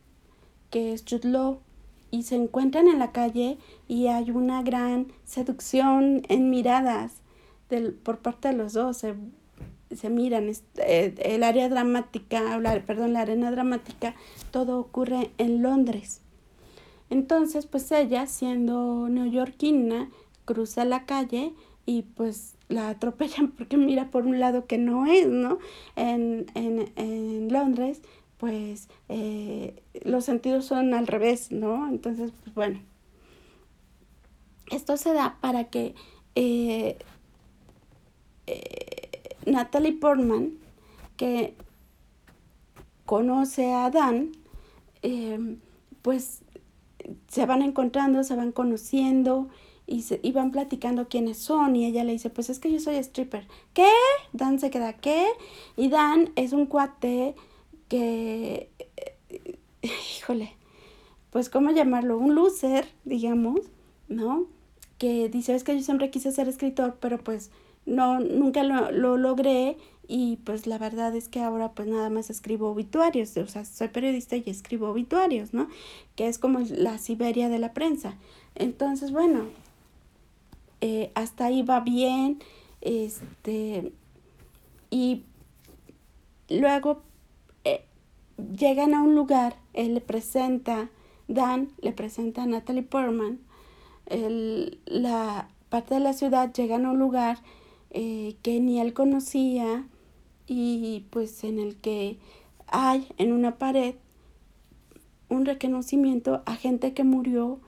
que es Jude y se encuentran en la calle y hay una gran seducción en miradas del, por parte de los dos. Se, se miran, eh, el área dramática, perdón, la arena dramática, todo ocurre en Londres. Entonces, pues ella, siendo neoyorquina, cruza la calle y pues la atropellan porque mira por un lado que no es, ¿no? En, en, en Londres pues eh, los sentidos son al revés, ¿no? Entonces, pues bueno, esto se da para que eh, eh, Natalie Portman, que conoce a Dan, pues se van encontrando, se van conociendo y, se, y van platicando quiénes son y ella le dice, pues es que yo soy stripper. ¿Qué? Dan se queda, ¿qué? Y Dan es un cuate que, híjole, pues cómo llamarlo, un loser, digamos, ¿no? Que dice, es que yo siempre quise ser escritor, pero pues no, nunca lo, lo logré y pues la verdad es que ahora pues nada más escribo obituarios, o sea, soy periodista y escribo obituarios, ¿no? Que es como la Siberia de la prensa. Entonces, bueno, eh, hasta ahí va bien, este, y luego llegan a un lugar, él le presenta, Dan le presenta a Natalie Portman, la parte de la ciudad llegan a un lugar eh, que ni él conocía y pues en el que hay en una pared un reconocimiento a gente que murió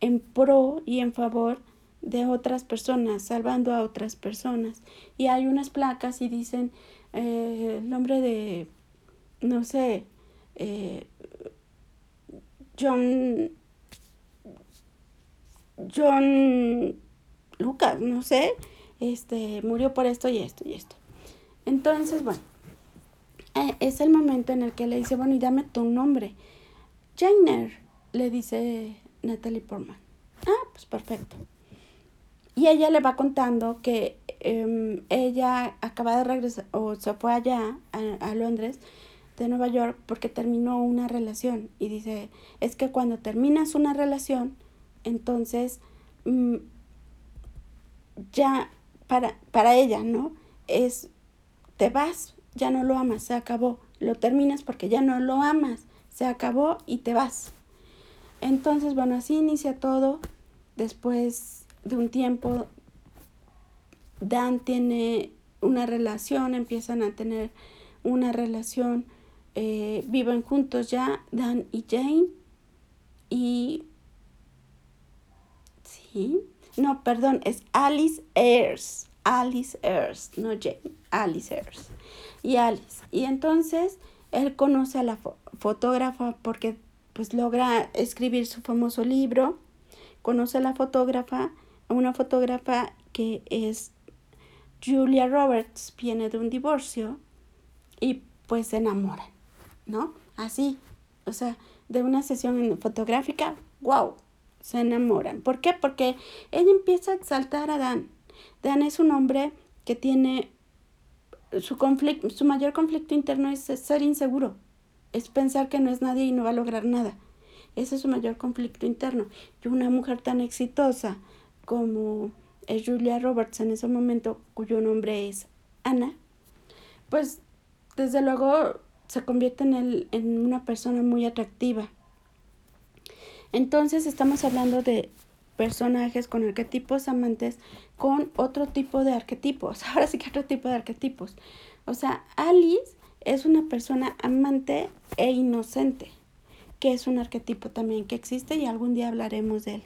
en pro y en favor de otras personas, salvando a otras personas. Y hay unas placas y dicen eh, el nombre de, no sé, eh, John, John Lucas, no sé, este, murió por esto y esto y esto. Entonces, bueno, eh, es el momento en el que le dice, bueno, y dame tu nombre. Jainer, le dice Natalie Portman. Ah, pues perfecto. Y ella le va contando que em, ella acaba de regresar o se fue allá a, Londres de Nueva York porque terminó una relación y dice, es que cuando terminas una relación, entonces mm, ya para, para ella, ¿no? Es, te vas, ya no lo amas, se acabó. Lo terminas porque ya no lo amas, se acabó y te vas. Entonces, bueno, así inicia todo. Después de un tiempo, Dan tiene una relación, empiezan a tener una relación, eh, viven juntos ya, Dan y Jane. Y... Sí. No, perdón, es Alice Ayers. Alice Ayers, no Jane, Alice Ayers. Y Alice. Y entonces él conoce a la fotógrafa porque pues logra escribir su famoso libro conoce a la fotógrafa, a una fotógrafa que es Julia Roberts, viene de un divorcio y pues se enamora, ¿no? Así, o sea, de una sesión fotográfica, wow, se enamoran. ¿Por qué? Porque ella empieza a exaltar a Dan. Dan es un hombre que tiene su conflicto, su mayor conflicto interno es ser inseguro, es pensar que no es nadie y no va a lograr nada. Ese es su mayor conflicto interno. Y una mujer tan exitosa como es Julia Roberts en ese momento, cuyo nombre es Ana, pues desde luego se convierte en, el, en una persona muy atractiva. Entonces estamos hablando de personajes con arquetipos amantes con otro tipo de arquetipos. Ahora sí que otro tipo de arquetipos. O sea, Alice es una persona amante e inocente que es un arquetipo también que existe y algún día hablaremos de él.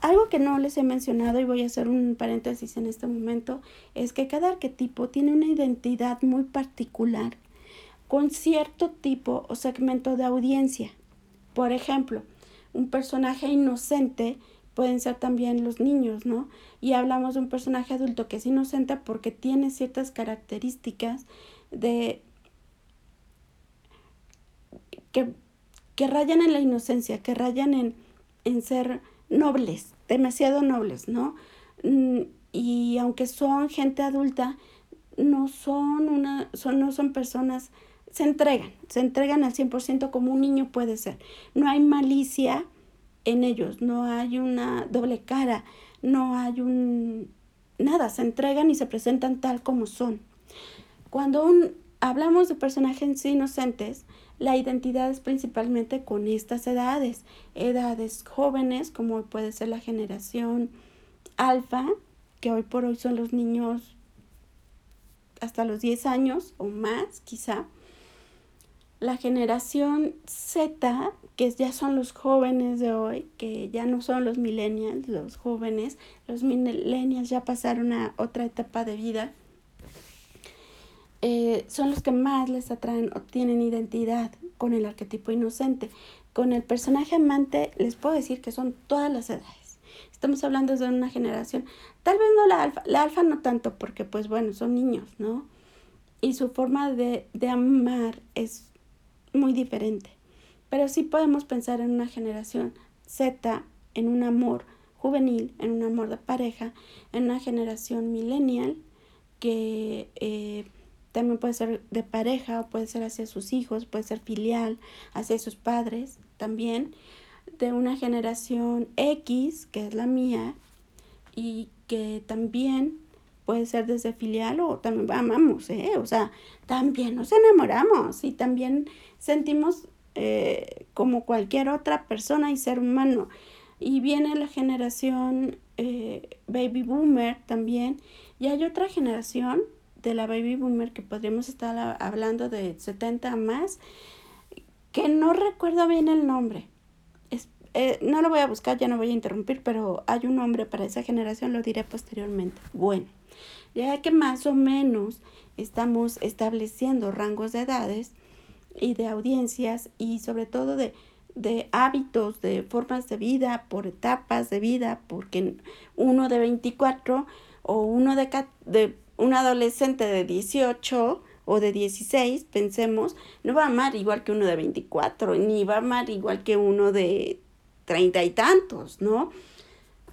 Algo que no les he mencionado y voy a hacer un paréntesis en este momento es que cada arquetipo tiene una identidad muy particular con cierto tipo o segmento de audiencia. Por ejemplo, un personaje inocente pueden ser también los niños, ¿no? Y hablamos de un personaje adulto que es inocente porque tiene ciertas características de que que rayan en la inocencia, que rayan en, en ser nobles, demasiado nobles, ¿no? Mm, y aunque son gente adulta, no son una, son, no son personas, se entregan, se entregan al 100% como un niño puede ser. No hay malicia en ellos, no hay una doble cara, no hay un... nada, se entregan y se presentan tal como son. Cuando un, hablamos de personajes inocentes, la identidad es principalmente con estas edades, edades jóvenes como puede ser la generación alfa, que hoy por hoy son los niños hasta los 10 años o más quizá. La generación Z, que ya son los jóvenes de hoy, que ya no son los millennials, los jóvenes, los millennials ya pasaron a otra etapa de vida eh, son los que más les atraen o tienen identidad con el arquetipo inocente. Con el personaje amante les puedo decir que son todas las edades. Estamos hablando de una generación, tal vez no la alfa, la alfa no tanto porque pues bueno, son niños, ¿no? Y su forma de, de amar es muy diferente. Pero sí podemos pensar en una generación Z, en un amor juvenil, en un amor de pareja, en una generación millennial que eh, también puede ser de pareja, puede ser hacia sus hijos, puede ser filial, hacia sus padres también, de una generación X, que es la mía, y que también puede ser desde filial o también amamos, ¿eh? O sea, también nos enamoramos y también sentimos eh, como cualquier otra persona y ser humano. Y viene la generación eh, baby boomer también. Y hay otra generación de la baby boomer que podríamos estar hablando de 70 más, que no recuerdo bien el nombre. Eh, no lo voy a buscar, ya no voy a interrumpir, pero hay un nombre para esa generación, lo diré posteriormente. Bueno, ya que más o menos estamos estableciendo rangos de edades y de audiencias y sobre todo de, de hábitos, de formas de vida, por etapas de vida, porque uno de 24 o uno de, de un adolescente de 18 o de 16, pensemos, no va a amar igual que uno de 24, ni va a amar igual que uno de treinta y tantos, ¿no?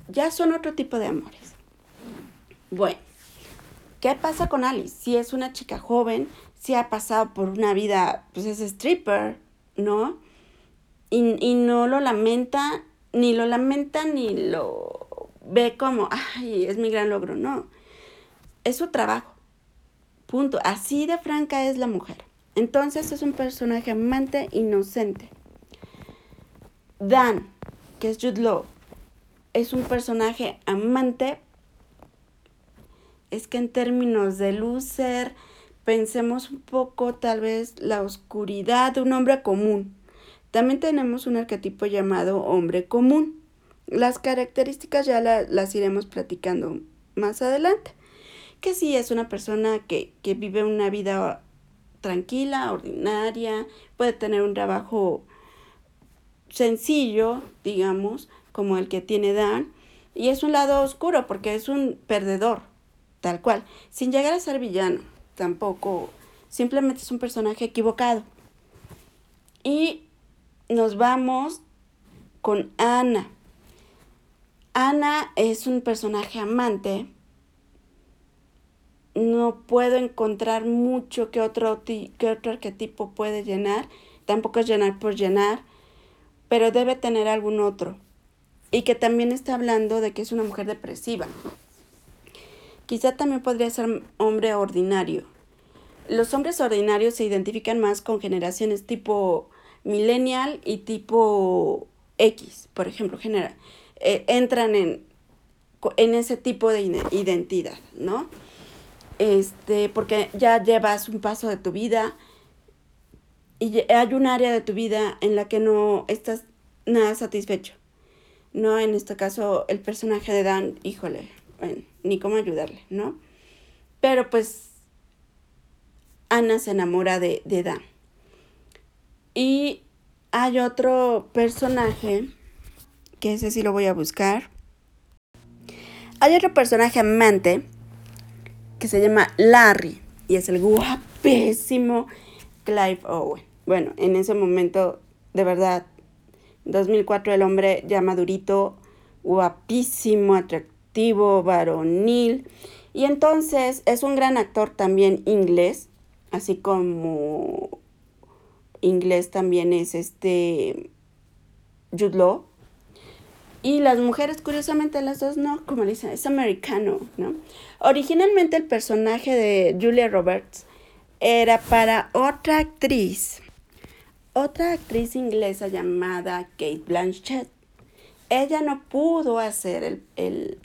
Ya son otro tipo de amores. Bueno, ¿qué pasa con Alice? Si es una chica joven, si ha pasado por una vida, pues es stripper, ¿no? Y, y no lo lamenta, ni lo lamenta, ni lo ve como, ay, es mi gran logro, no. Es su trabajo. Punto. Así de franca es la mujer. Entonces es un personaje amante inocente. Dan, que es Jude Law, es un personaje amante. Es que en términos de loser, pensemos un poco tal vez la oscuridad de un hombre común. También tenemos un arquetipo llamado hombre común. Las características ya las iremos platicando más adelante. Que sí es una persona que, que vive una vida tranquila, ordinaria, puede tener un trabajo sencillo, digamos, como el que tiene Dan, y es un lado oscuro porque es un perdedor, tal cual, sin llegar a ser villano, tampoco, simplemente es un personaje equivocado. Y nos vamos con Ana. Ana es un personaje amante. No puedo encontrar mucho que otro, que otro arquetipo puede llenar. Tampoco es llenar por llenar pero debe tener algún otro. Y que también está hablando de que es una mujer depresiva. Quizá también podría ser hombre ordinario. Los hombres ordinarios se identifican más con generaciones tipo millennial y tipo X, por ejemplo, genera, eh, entran en, en ese tipo de identidad, ¿no? Este, porque ya llevas un paso de tu vida, y hay un área de tu vida en la que no estás nada satisfecho. No, en este caso, el personaje de Dan, híjole, bueno, ni cómo ayudarle, ¿no? Pero pues Ana se enamora de, de Dan. Y hay otro personaje, que ese sí lo voy a buscar. Hay otro personaje amante que se llama Larry y es el guapísimo Clive Owen. Bueno, en ese momento, de verdad, 2004 el hombre ya madurito, guapísimo, atractivo, varonil. Y entonces es un gran actor también inglés, así como inglés también es este Jude Law. Y las mujeres, curiosamente, las dos no, como le dicen, es americano, ¿no? Originalmente el personaje de Julia Roberts era para otra actriz, otra actriz inglesa llamada Kate Blanchett. Ella no pudo hacer el,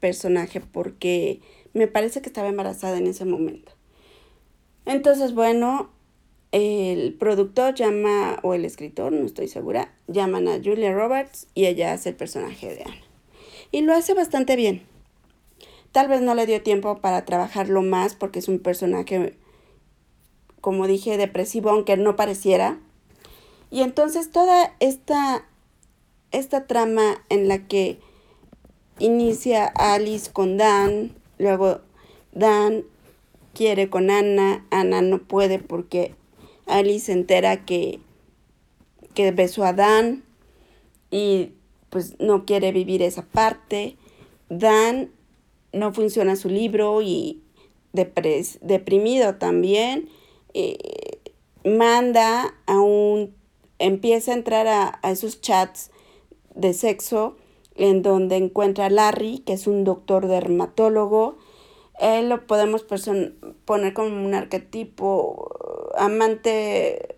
personaje porque me parece que estaba embarazada en ese momento. Entonces, bueno, el productor llama, o el escritor, no estoy segura, llaman a Julia Roberts y ella hace el personaje de Anna. Y lo hace bastante bien. Tal vez no le dio tiempo para trabajarlo más porque es un personaje como dije, depresivo, aunque no pareciera. Y entonces toda esta, esta trama en la que inicia Alice con Dan, luego Dan quiere con Ana, Ana no puede porque Alice se entera que, que besó a Dan y pues no quiere vivir esa parte. Dan no funciona su libro y deprimido también eh, manda a un, empieza a entrar a, esos chats de sexo en donde encuentra a Larry, que es un doctor dermatólogo. Él lo podemos poner como un arquetipo amante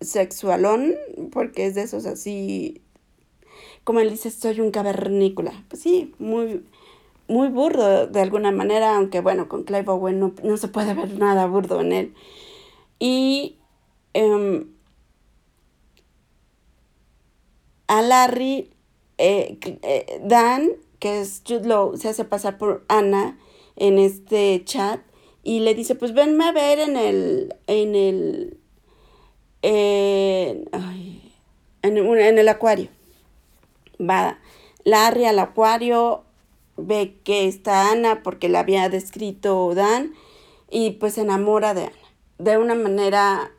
sexualón, porque es de esos así como él dice, soy un cavernícola. Pues sí, muy, muy burdo de alguna manera, aunque bueno, con Clive Owen no, se puede ver nada burdo en él. Y em, a Larry, eh, eh, Dan, que es Jude se hace pasar por Ana en este chat y le dice, pues venme a ver en el, en el, en, en el acuario. Va Larry al acuario, ve que está Ana porque la había descrito Dan y pues se enamora de Ana de una manera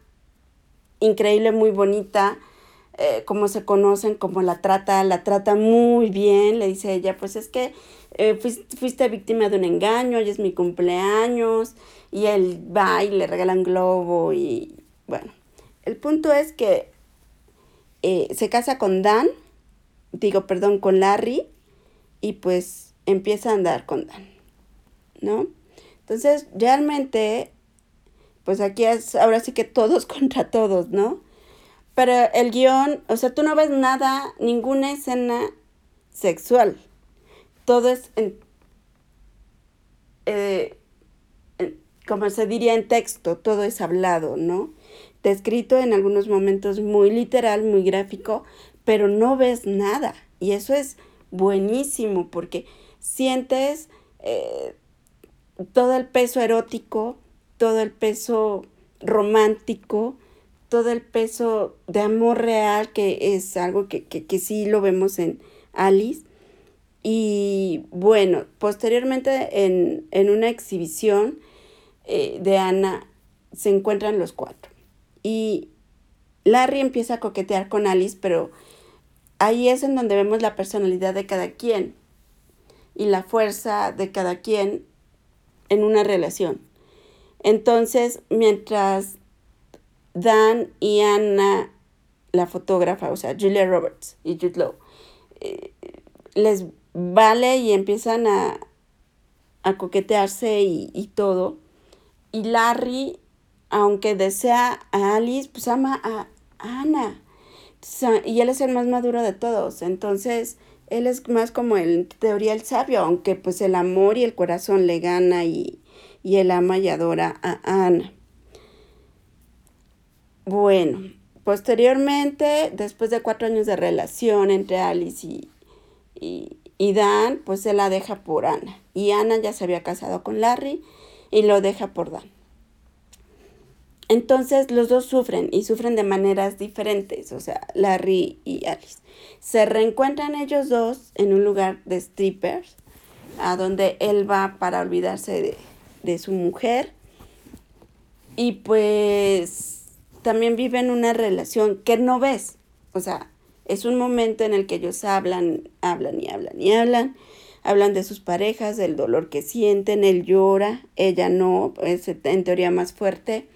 increíble, muy bonita, eh, como se conocen, como la trata, la trata muy bien, le dice ella, pues es que eh, fuiste, víctima de un engaño, hoy es mi cumpleaños, y él va y le regala un globo y bueno, el punto es que eh, se casa con Dan, digo, perdón, con Larry, y pues empieza a andar con Dan, ¿no? Entonces, realmente, pues aquí es ahora sí que todos contra todos, ¿no? Pero el guion, o sea, tú no ves nada, ninguna escena sexual. Todo es eh, en, como se diría en texto, todo es hablado, ¿no? Descrito en algunos momentos muy literal, muy gráfico, pero no ves nada. Y eso es buenísimo porque sientes eh, todo el peso erótico, todo el peso romántico, todo el peso de amor real, que es algo que, que, sí lo vemos en Alice. Y bueno, posteriormente en, una exhibición eh, de Ana se encuentran los cuatro. Y Larry empieza a coquetear con Alice, pero ahí es en donde vemos la personalidad de cada quien y la fuerza de cada quien en una relación. Entonces, mientras Dan y Anna, la fotógrafa, o sea, Julia Roberts y Jude Law, eh, les vale y empiezan a, a coquetearse y, y, todo. Y Larry, aunque desea a Alice, pues ama a Anna. Y él es el más maduro de todos. Entonces, él es más como en teoría el sabio, aunque pues el amor y el corazón le gana y, y él ama y adora a Ana. Bueno, posteriormente, después de cuatro años de relación entre Alice y, y, Dan, pues se la deja por Ana. Y Ana ya se había casado con Larry y lo deja por Dan. Entonces los dos sufren y sufren de maneras diferentes, o sea, Larry y Alice. Se reencuentran ellos dos en un lugar de strippers, a donde él va para olvidarse de, de su mujer. Y pues también viven una relación que no ves. O sea, es un momento en el que ellos hablan, hablan y hablan y hablan. Hablan de sus parejas, del dolor que sienten, él llora, ella no, es en teoría más fuerte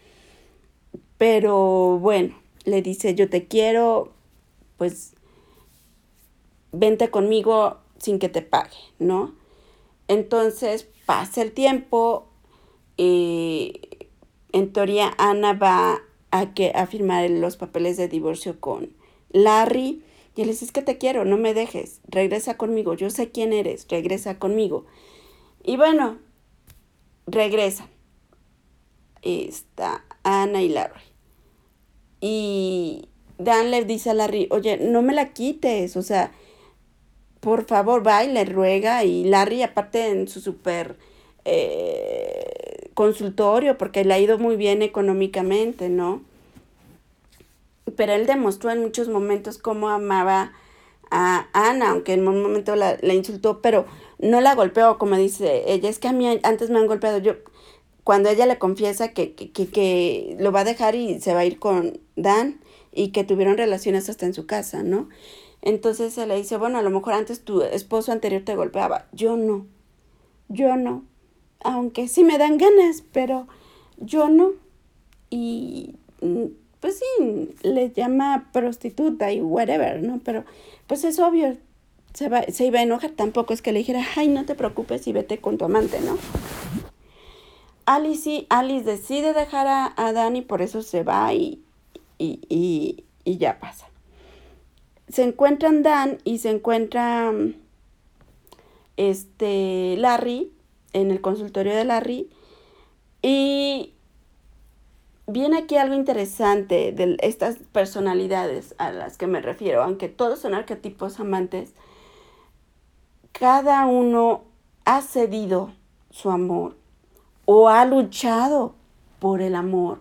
pero bueno, le dice, yo te quiero, pues vente conmigo sin que te pague, ¿no? Entonces pasa el tiempo y en teoría Ana va a, que, a firmar los papeles de divorcio con Larry y él dice, es que te quiero, no me dejes, regresa conmigo, yo sé quién eres, regresa conmigo. Y bueno, regresa. Está Ana y Larry. Y Dan le dice a Larry, oye, no me la quites, o sea, por favor, va y le ruega. Y Larry, aparte en su super eh, consultorio, porque le ha ido muy bien económicamente, ¿no? Pero él demostró en muchos momentos cómo amaba a Ana, aunque en un momento la, insultó, pero no la golpeó, como dice ella, es que a mí antes me han golpeado. Yo, cuando ella le confiesa que, que, que, lo va a dejar y se va a ir con Dan y que tuvieron relaciones hasta en su casa, ¿no? Entonces se le dice, bueno, a lo mejor antes tu esposo anterior te golpeaba. Yo no, yo no. Aunque sí me dan ganas, pero yo no. Y mm, pues sí, le llama prostituta y whatever, ¿no? Pero pues es obvio, se, va, se iba a enojar. Tampoco es que le dijera, ay, no te preocupes y vete con tu amante, ¿no? Alice sí, Alice decide dejar a, a Dani, por eso se va y, y, y, ya pasa. se encuentran Dan y se encuentra este Larry en el consultorio de Larry y viene aquí algo interesante de estas personalidades a las que me refiero, aunque todos son arquetipos amantes, cada uno ha cedido su amor o ha luchado por el amor.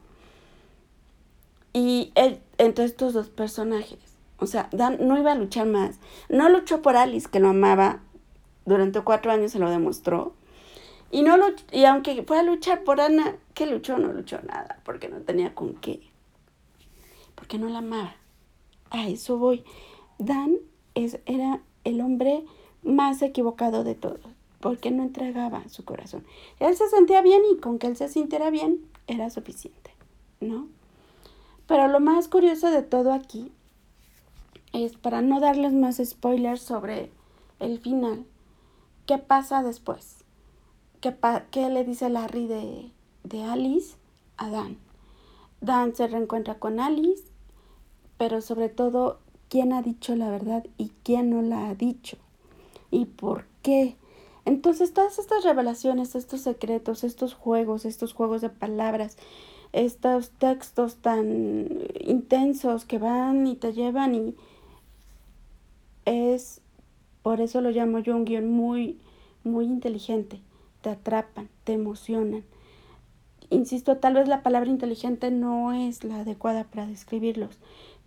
Y entre estos dos personajes, o sea, Dan no iba a luchar más. No luchó por Alice, que lo amaba, durante cuatro años se lo demostró. Y, no y aunque fue a luchar por Ana, ¿qué luchó? No luchó nada, porque no tenía con qué. Porque no la amaba. A eso voy. Dan es, era el hombre más equivocado de todos, porque no entregaba su corazón. Él se sentía bien y con que él se sintiera bien era suficiente, ¿no? Pero lo más curioso de todo aquí es, para no darles más spoilers sobre el final, ¿qué pasa después? ¿Qué, le dice Larry de, de Alice a Dan? Dan se reencuentra con Alice, pero sobre todo, ¿quién ha dicho la verdad y quién no la ha dicho? ¿Y por qué? Entonces, todas estas revelaciones, estos secretos, estos juegos, estos juegos de palabras, estos textos tan intensos que van y te llevan y es, por eso lo llamo yo un guion muy, muy inteligente te atrapan, te emocionan. Insisto, tal vez la palabra inteligente no es la adecuada para describirlos,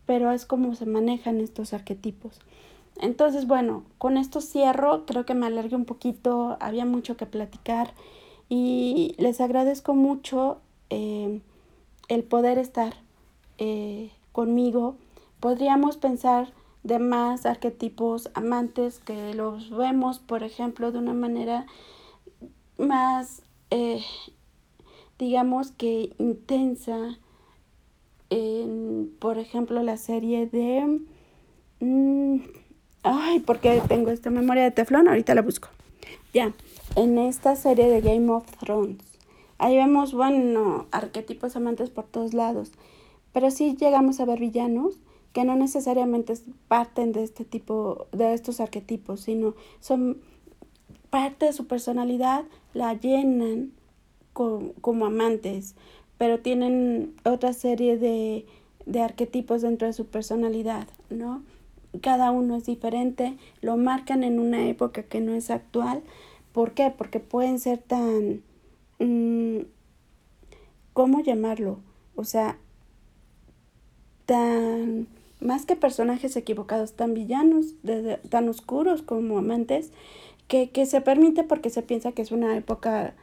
pero es como se manejan estos arquetipos. Entonces, bueno, con esto cierro, creo que me alargué un poquito, había mucho que platicar y les agradezco mucho eh, el poder estar eh, conmigo. Podríamos pensar de más arquetipos amantes que los vemos, por ejemplo, de una manera más, eh, digamos que intensa, en, por ejemplo, la serie de... Mm, ay, porque tengo esta memoria de teflón, ahorita la busco. Ya, en esta serie de Game of Thrones. Ahí vemos, bueno, arquetipos amantes por todos lados. Pero sí llegamos a ver villanos que no necesariamente parten de este tipo, de estos arquetipos, sino son parte de su personalidad la llenan como amantes, pero tienen otra serie de, de arquetipos dentro de su personalidad, ¿no? Cada uno es diferente, lo marcan en una época que no es actual. ¿Por qué? Porque pueden ser tan... Mm, ¿Cómo llamarlo? O sea, tan... Más que personajes equivocados, tan villanos, tan oscuros como amantes, que, se permite porque se piensa que es una época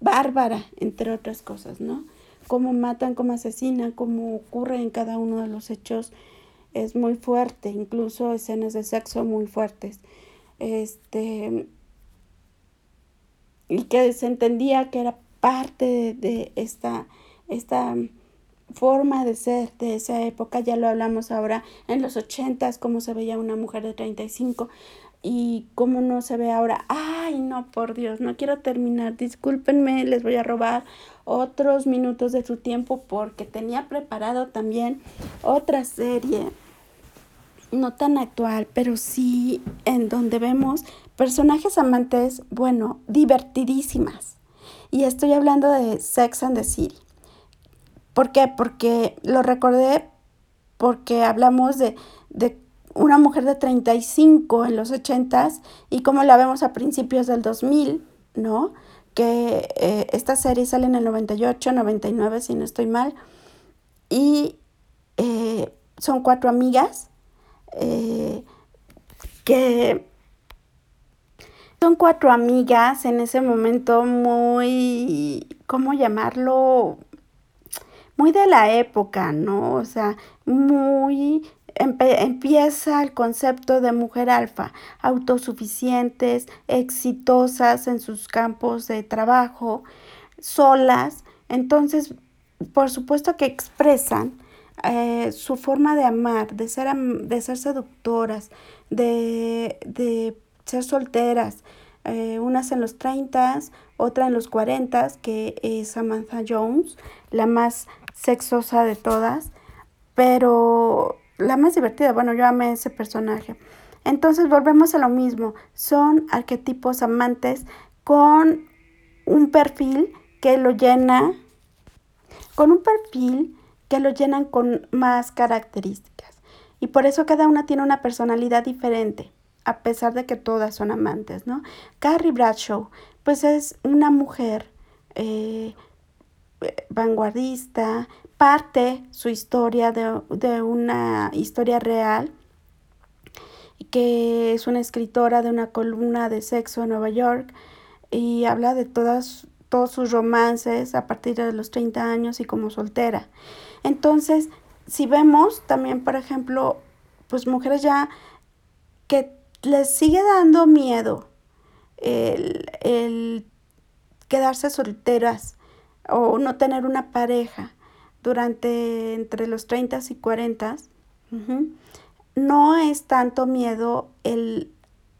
bárbara, entre otras cosas, ¿no? Cómo matan, cómo asesinan, cómo ocurre en cada uno de los hechos es muy fuerte, incluso escenas de sexo muy fuertes. Este, y que se entendía que era parte de, esta, esta forma de ser de esa época, ya lo hablamos ahora en los ochentas, cómo se veía una mujer de 35, y cómo no se ve ahora. Ay, no, por Dios, no quiero terminar. Discúlpenme, les voy a robar otros minutos de su tiempo porque tenía preparado también otra serie, no tan actual, pero sí en donde vemos personajes amantes, bueno, divertidísimas. Y estoy hablando de Sex and the City. ¿Por qué? Porque lo recordé porque hablamos de, de una mujer de 35 en los 80s y como la vemos a principios del 2000, ¿no? Que eh, esta serie sale en el 98, 99, si no estoy mal. Y eh, son cuatro amigas eh, que son cuatro amigas en ese momento muy, ¿cómo llamarlo? Muy de la época, ¿no? O sea, muy empieza el concepto de mujer alfa, autosuficientes, exitosas en sus campos de trabajo, solas. Entonces, por supuesto que expresan eh, su forma de amar, de ser, de ser seductoras, de, de ser solteras. Eh, unas en los 30, otra en los 40, que es Samantha Jones, la más sexosa de todas, pero la más divertida. Bueno, yo amé ese personaje. Entonces volvemos a lo mismo. Son arquetipos amantes con un perfil que lo llena, con un perfil que lo llenan con más características. Y por eso cada una tiene una personalidad diferente, a pesar de que todas son amantes, ¿no? Carrie Bradshaw, pues es una mujer eh, vanguardista, parte su historia de, de una historia real que es una escritora de una columna de sexo en Nueva York y habla de todas, todos sus romances a partir de los 30 años y como soltera. Entonces, si vemos también, por ejemplo, pues mujeres ya que les sigue dando miedo el, el quedarse solteras o no tener una pareja durante entre los 30 y 40, no es tanto miedo el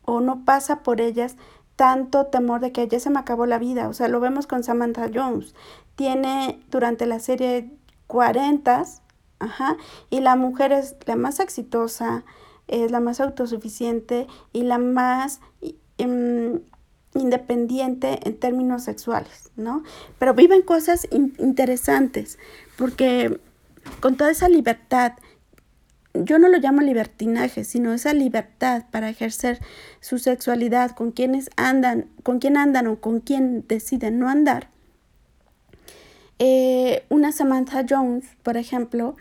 o no pasa por ellas tanto temor de que ya se me acabó la vida. O sea, lo vemos con Samantha Jones. Tiene durante la serie 40, ajá, y la mujer es la más exitosa, es la más autosuficiente y la más em, independiente en términos sexuales, ¿no? Pero viven cosas interesantes porque con toda esa libertad yo no lo llamo libertinaje, sino esa libertad para ejercer su sexualidad con quienes andan, con quién andan o con quién deciden no andar. Eh, una Samantha Jones, por ejemplo,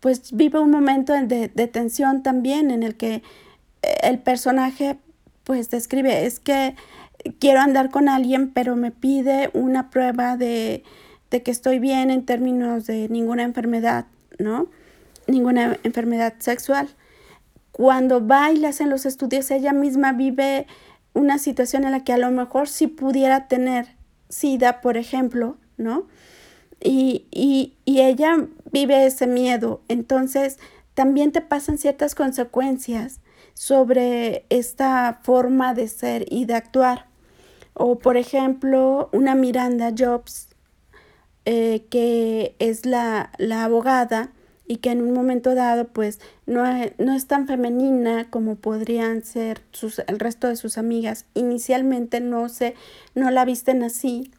pues vive un momento de, de, tensión también en el que eh, el personaje pues describe, es que quiero andar con alguien, pero me pide una prueba de, de que estoy bien en términos de ninguna enfermedad, ¿no? ninguna enfermedad sexual. Cuando bailas en los estudios, ella misma vive una situación en la que a lo mejor sí pudiera tener SIDA, por ejemplo, ¿no? Y, y, y ella vive ese miedo. Entonces, también te pasan ciertas consecuencias sobre esta forma de ser y de actuar. O, por ejemplo, una Miranda Jobs, eh, que es la, la abogada, y que en un momento dado pues no, no es tan femenina como podrían ser sus, el resto de sus amigas. Inicialmente no se, no la visten así,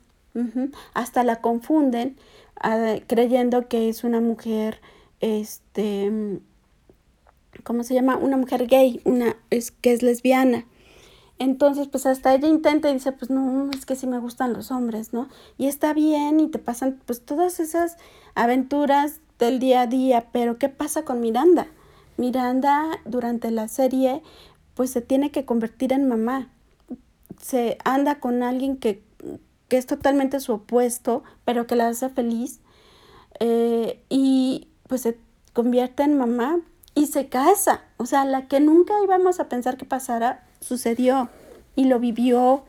hasta la confunden ah, creyendo que es una mujer, este, ¿cómo se llama? Una mujer gay, una, es que es lesbiana. Entonces, pues hasta ella intenta y dice, pues no, es que sí me gustan los hombres, ¿no? Y está bien y te pasan pues todas esas aventuras del día a día, pero ¿qué pasa con Miranda? Miranda durante la serie pues se tiene que convertir en mamá. Se anda con alguien que, que es totalmente su opuesto, pero que la hace feliz. Eh, y pues se convierte en mamá y se casa. O sea, la que nunca íbamos a pensar que pasara, sucedió y lo vivió,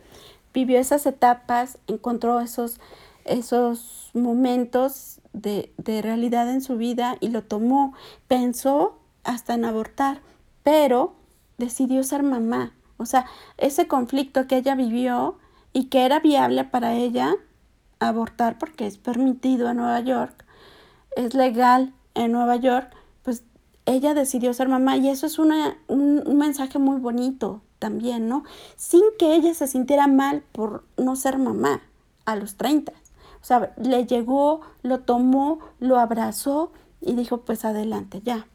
vivió esas etapas, encontró esos, esos momentos de, de realidad en su vida y lo tomó. Pensó hasta en abortar, pero decidió ser mamá. O sea, ese conflicto que ella vivió y que era viable para ella abortar porque es permitido en Nueva York, es legal en Nueva York, pues ella decidió ser mamá y eso es una, un, un mensaje muy bonito también, ¿no? Sin que ella se sintiera mal por no ser mamá a los 30. O sea, le llegó, lo tomó, lo abrazó y dijo, pues adelante, ya,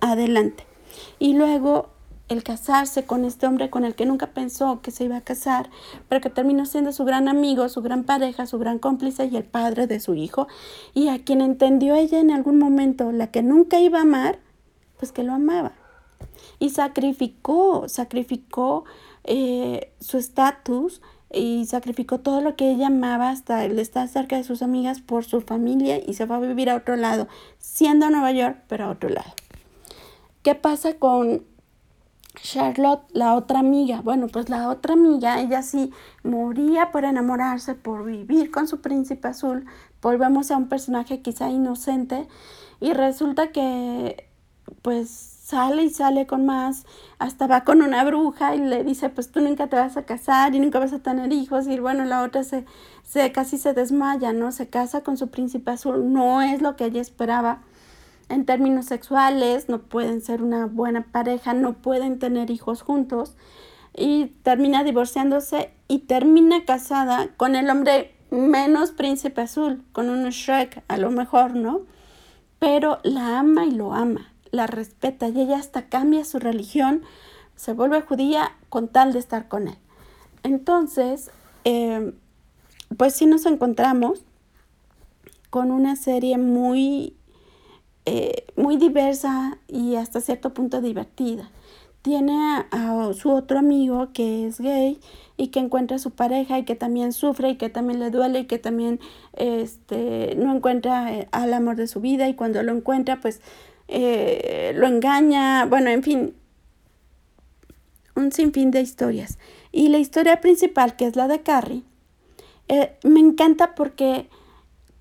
adelante. Y luego el casarse con este hombre con el que nunca pensó que se iba a casar, pero que terminó siendo su gran amigo, su gran pareja, su gran cómplice y el padre de su hijo, y a quien entendió ella en algún momento, la que nunca iba a amar, pues que lo amaba. Y sacrificó, sacrificó eh, su estatus, y sacrificó todo lo que ella amaba hasta el estar cerca de sus amigas por su familia y se fue a vivir a otro lado, siendo Nueva York, pero a otro lado. ¿Qué pasa con Charlotte, la otra amiga? Bueno, pues la otra amiga, ella sí moría por enamorarse, por vivir con su príncipe azul. Volvemos a un personaje quizá inocente y resulta que pues sale y sale con más, hasta va con una bruja y le dice, pues tú nunca te vas a casar y nunca vas a tener hijos y bueno, la otra se, se casi se desmaya, ¿no? Se casa con su príncipe azul, no es lo que ella esperaba. en términos sexuales, no pueden ser una buena pareja, no pueden tener hijos juntos y termina divorciándose y termina casada con el hombre menos príncipe azul, con un Shrek a lo mejor, ¿no? Pero la ama y lo ama, la respeta y ella hasta cambia su religión, se vuelve judía con tal de estar con él. Entonces, eh, pues sí nos encontramos con una serie muy, eh, muy diversa y hasta cierto punto divertida. Tiene a, su otro amigo que es gay y que encuentra a su pareja y que también sufre y que también le duele y que también este, no encuentra eh, al amor de su vida y cuando lo encuentra pues eh, lo engaña, bueno, en fin, un sinfín de historias. Y la historia principal, que es la de Carrie, eh, me encanta porque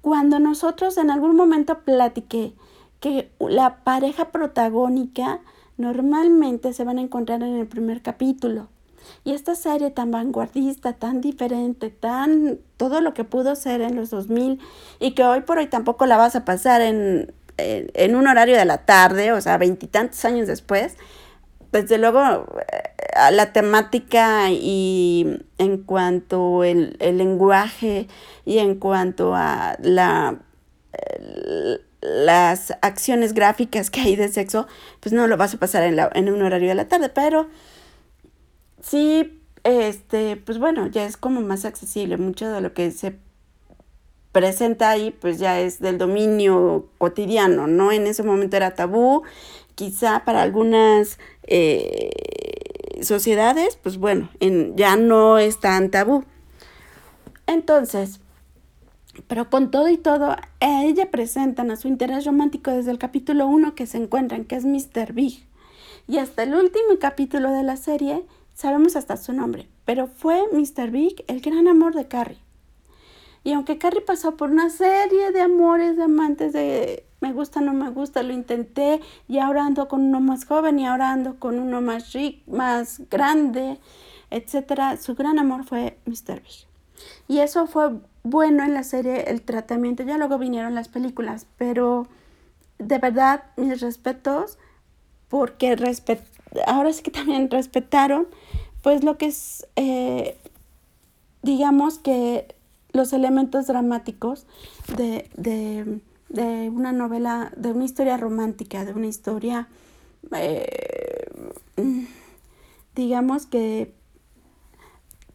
cuando nosotros en algún momento platiqué que la pareja protagónica normalmente se van a encontrar en el primer capítulo. Y esta serie tan vanguardista, tan diferente, tan todo lo que pudo ser en los 2000 y que hoy por hoy tampoco la vas a pasar en, en un horario de la tarde, o sea, veintitantos años después, desde luego eh, la temática y en cuanto el, el lenguaje y en cuanto a la, las acciones gráficas que hay de sexo, pues no lo vas a pasar en, la, en un horario de la tarde, pero sí, este, pues bueno, ya es como más accesible. Mucho de lo que se presenta ahí, pues ya es del dominio cotidiano, ¿no? En ese momento era tabú quizá para algunas eh, sociedades, pues bueno, en, ya no es tan tabú. Entonces, pero con todo y todo, ella presentan a su interés romántico desde el capítulo 1 que se encuentran, que es Mr. Big. Y hasta el último capítulo de la serie sabemos hasta su nombre, pero fue Mr. Big el gran amor de Carrie. Y aunque Carrie pasó por una serie de amores, de amantes, de me gusta, no me gusta, lo intenté y ahora ando con uno más joven y ahora ando con uno más rico, más grande, etcétera. Su gran amor fue Mr. Big. Y eso fue bueno en la serie, el tratamiento. Ya luego vinieron las películas, pero de verdad, mis respetos, porque respet ahora sí que también respetaron, pues lo que es, eh, digamos que los elementos dramáticos de, de de una novela, de una historia romántica, de una historia, eh, digamos que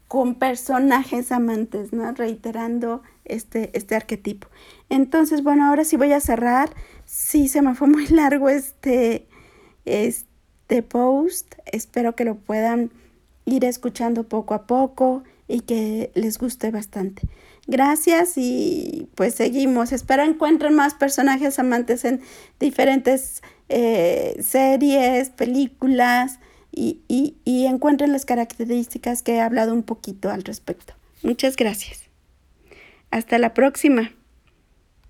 con personajes amantes, ¿no? Reiterando este, este arquetipo. Entonces, bueno, ahora sí voy a cerrar. Sí, se me fue muy largo este, este post. Espero que lo puedan ir escuchando poco a poco y que les guste bastante. Gracias y pues seguimos. Espero encuentren más personajes amantes en diferentes eh, series, películas y, y, y encuentren las características que he hablado un poquito al respecto. Muchas gracias. Hasta la próxima.